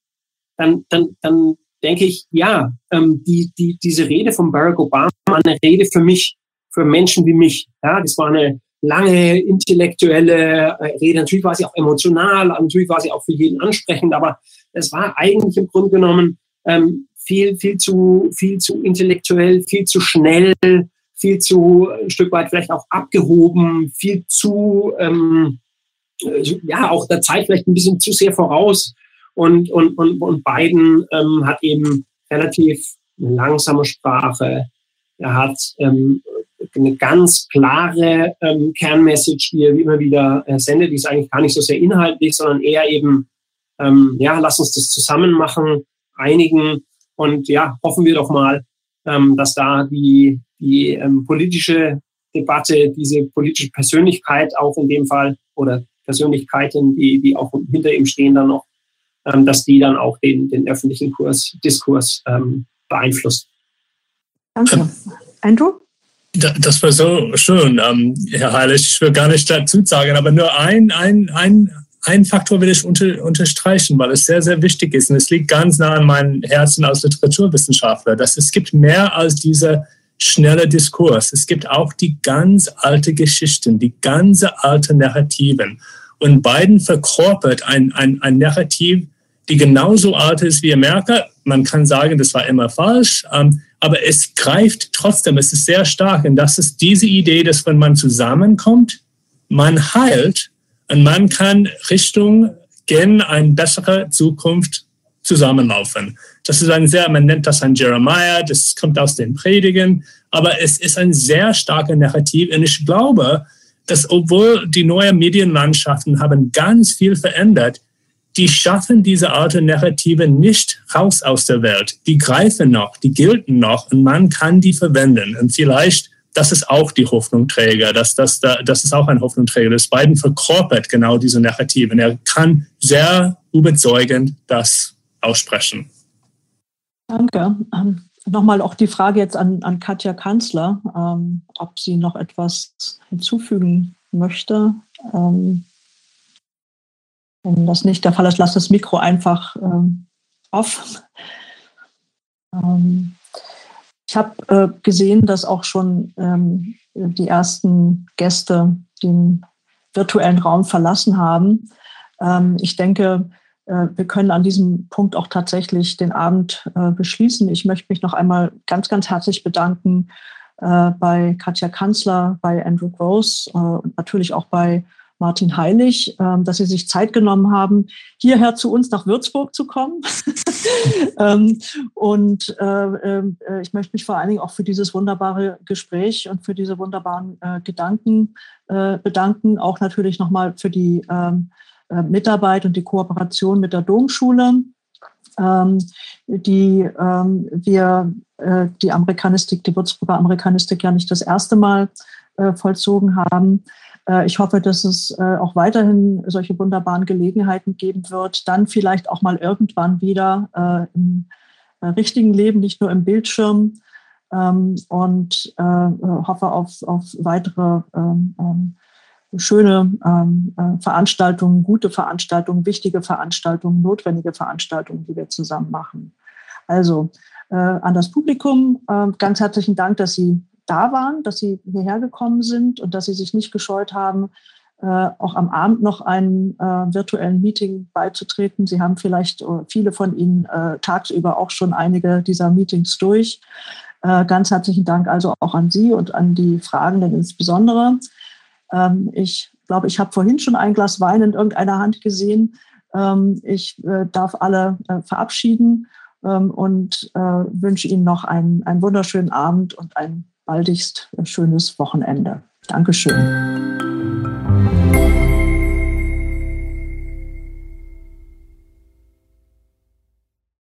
dann, dann, dann denke ich, ja, ähm, die, die, diese Rede von Barack Obama war eine Rede für mich, für Menschen wie mich. Ja, das war eine lange intellektuelle äh, Rede. Natürlich war sie auch emotional, natürlich war sie auch für jeden ansprechend, aber es war eigentlich im Grunde genommen ähm, viel, viel zu, viel zu intellektuell, viel zu schnell, viel zu ein Stück weit vielleicht auch abgehoben, viel zu, ähm, äh, ja, auch der Zeit vielleicht ein bisschen zu sehr voraus. Und, und, und, und Biden ähm, hat eben relativ langsame Sprache. Er hat ähm, eine ganz klare ähm, Kernmessage, die er immer wieder äh, sendet. Die ist eigentlich gar nicht so sehr inhaltlich, sondern eher eben, ähm, ja, lass uns das zusammen machen, einigen und ja, hoffen wir doch mal, ähm, dass da die, die ähm, politische Debatte, diese politische Persönlichkeit auch in dem Fall oder Persönlichkeiten, die, die auch hinter ihm stehen dann noch, ähm, dass die dann auch den, den öffentlichen Kurs, Diskurs ähm, beeinflusst. Danke. Andrew? Das war so schön, ähm, Herr Heilig. Ich will gar nicht dazu sagen, aber nur ein, ein, ein, ein Faktor will ich unter, unterstreichen, weil es sehr, sehr wichtig ist. Und es liegt ganz nah an meinem Herzen als Literaturwissenschaftler, dass es gibt mehr als dieser schnelle Diskurs. Es gibt auch die ganz alte Geschichten, die ganze alte Narrativen. Und beiden verkörpert ein, ein, ein Narrativ, die genauso alt ist wie Amerika. Man kann sagen, das war immer falsch, ähm, aber es greift trotzdem, es ist sehr stark. Und das ist diese Idee, dass wenn man zusammenkommt, man heilt und man kann Richtung gehen, eine bessere Zukunft zusammenlaufen. Das ist ein sehr, man nennt das ein Jeremiah, das kommt aus den Predigen, aber es ist ein sehr starker Narrativ und ich glaube, dass obwohl die neuen Medienlandschaften haben ganz viel verändert, die schaffen diese Art Narrative nicht raus aus der Welt. Die greifen noch, die gelten noch und man kann die verwenden. Und vielleicht, das ist auch die Hoffnungträger, das, das, das ist auch ein Hoffnungträger. Das Biden verkörpert genau diese Narrativen. Er kann sehr überzeugend das aussprechen. Danke. Ähm, Nochmal auch die Frage jetzt an, an Katja Kanzler, ähm, ob sie noch etwas hinzufügen möchte. Ähm, wenn das nicht der Fall ist, lass das Mikro einfach ähm, off. Ähm, ich habe äh, gesehen, dass auch schon ähm, die ersten Gäste den virtuellen Raum verlassen haben. Ähm, ich denke, äh, wir können an diesem Punkt auch tatsächlich den Abend äh, beschließen. Ich möchte mich noch einmal ganz, ganz herzlich bedanken äh, bei Katja Kanzler, bei Andrew Gross und natürlich auch bei Martin Heilig, ähm, dass Sie sich Zeit genommen haben, hierher zu uns nach Würzburg zu kommen. Ähm, und ich möchte mich vor allen Dingen auch für dieses wunderbare Gespräch und für diese wunderbaren Gedanken bedanken. Auch natürlich nochmal für die ähm, äh, Mitarbeit und die Kooperation mit der Domschule, ähm, die ähm, wir äh, die Amerikanistik, die Würzburger Amerikanistik ja nicht das erste Mal äh, vollzogen haben. Äh, ich hoffe, dass es äh, auch weiterhin solche wunderbaren Gelegenheiten geben wird, dann vielleicht auch mal irgendwann wieder äh, im richtigen Leben, nicht nur im Bildschirm. Ähm, und hoffe auf, auf weitere ähm, ähm, schöne Veranstaltungen, gute Veranstaltungen, wichtige Veranstaltungen, notwendige Veranstaltungen, die wir zusammen machen. Also an das Publikum ganz herzlichen Dank, dass Sie da waren, dass Sie hierher gekommen sind und dass Sie sich nicht gescheut haben, äh, auch am Abend noch einem äh, virtuellen Meeting beizutreten. Sie haben vielleicht äh, viele von Ihnen tagsüber auch schon einige dieser Meetings durch. Ganz herzlichen Dank also auch an Sie und an die Fragenden insbesondere. Ähm, ich glaube, ich habe vorhin schon ein Glas Wein in irgendeiner Hand gesehen. Ähm, ich äh, darf alle äh, verabschieden ähm, und äh, wünsche Ihnen noch einen, einen wunderschönen Abend und ein baldigst schönes Wochenende. Dankeschön.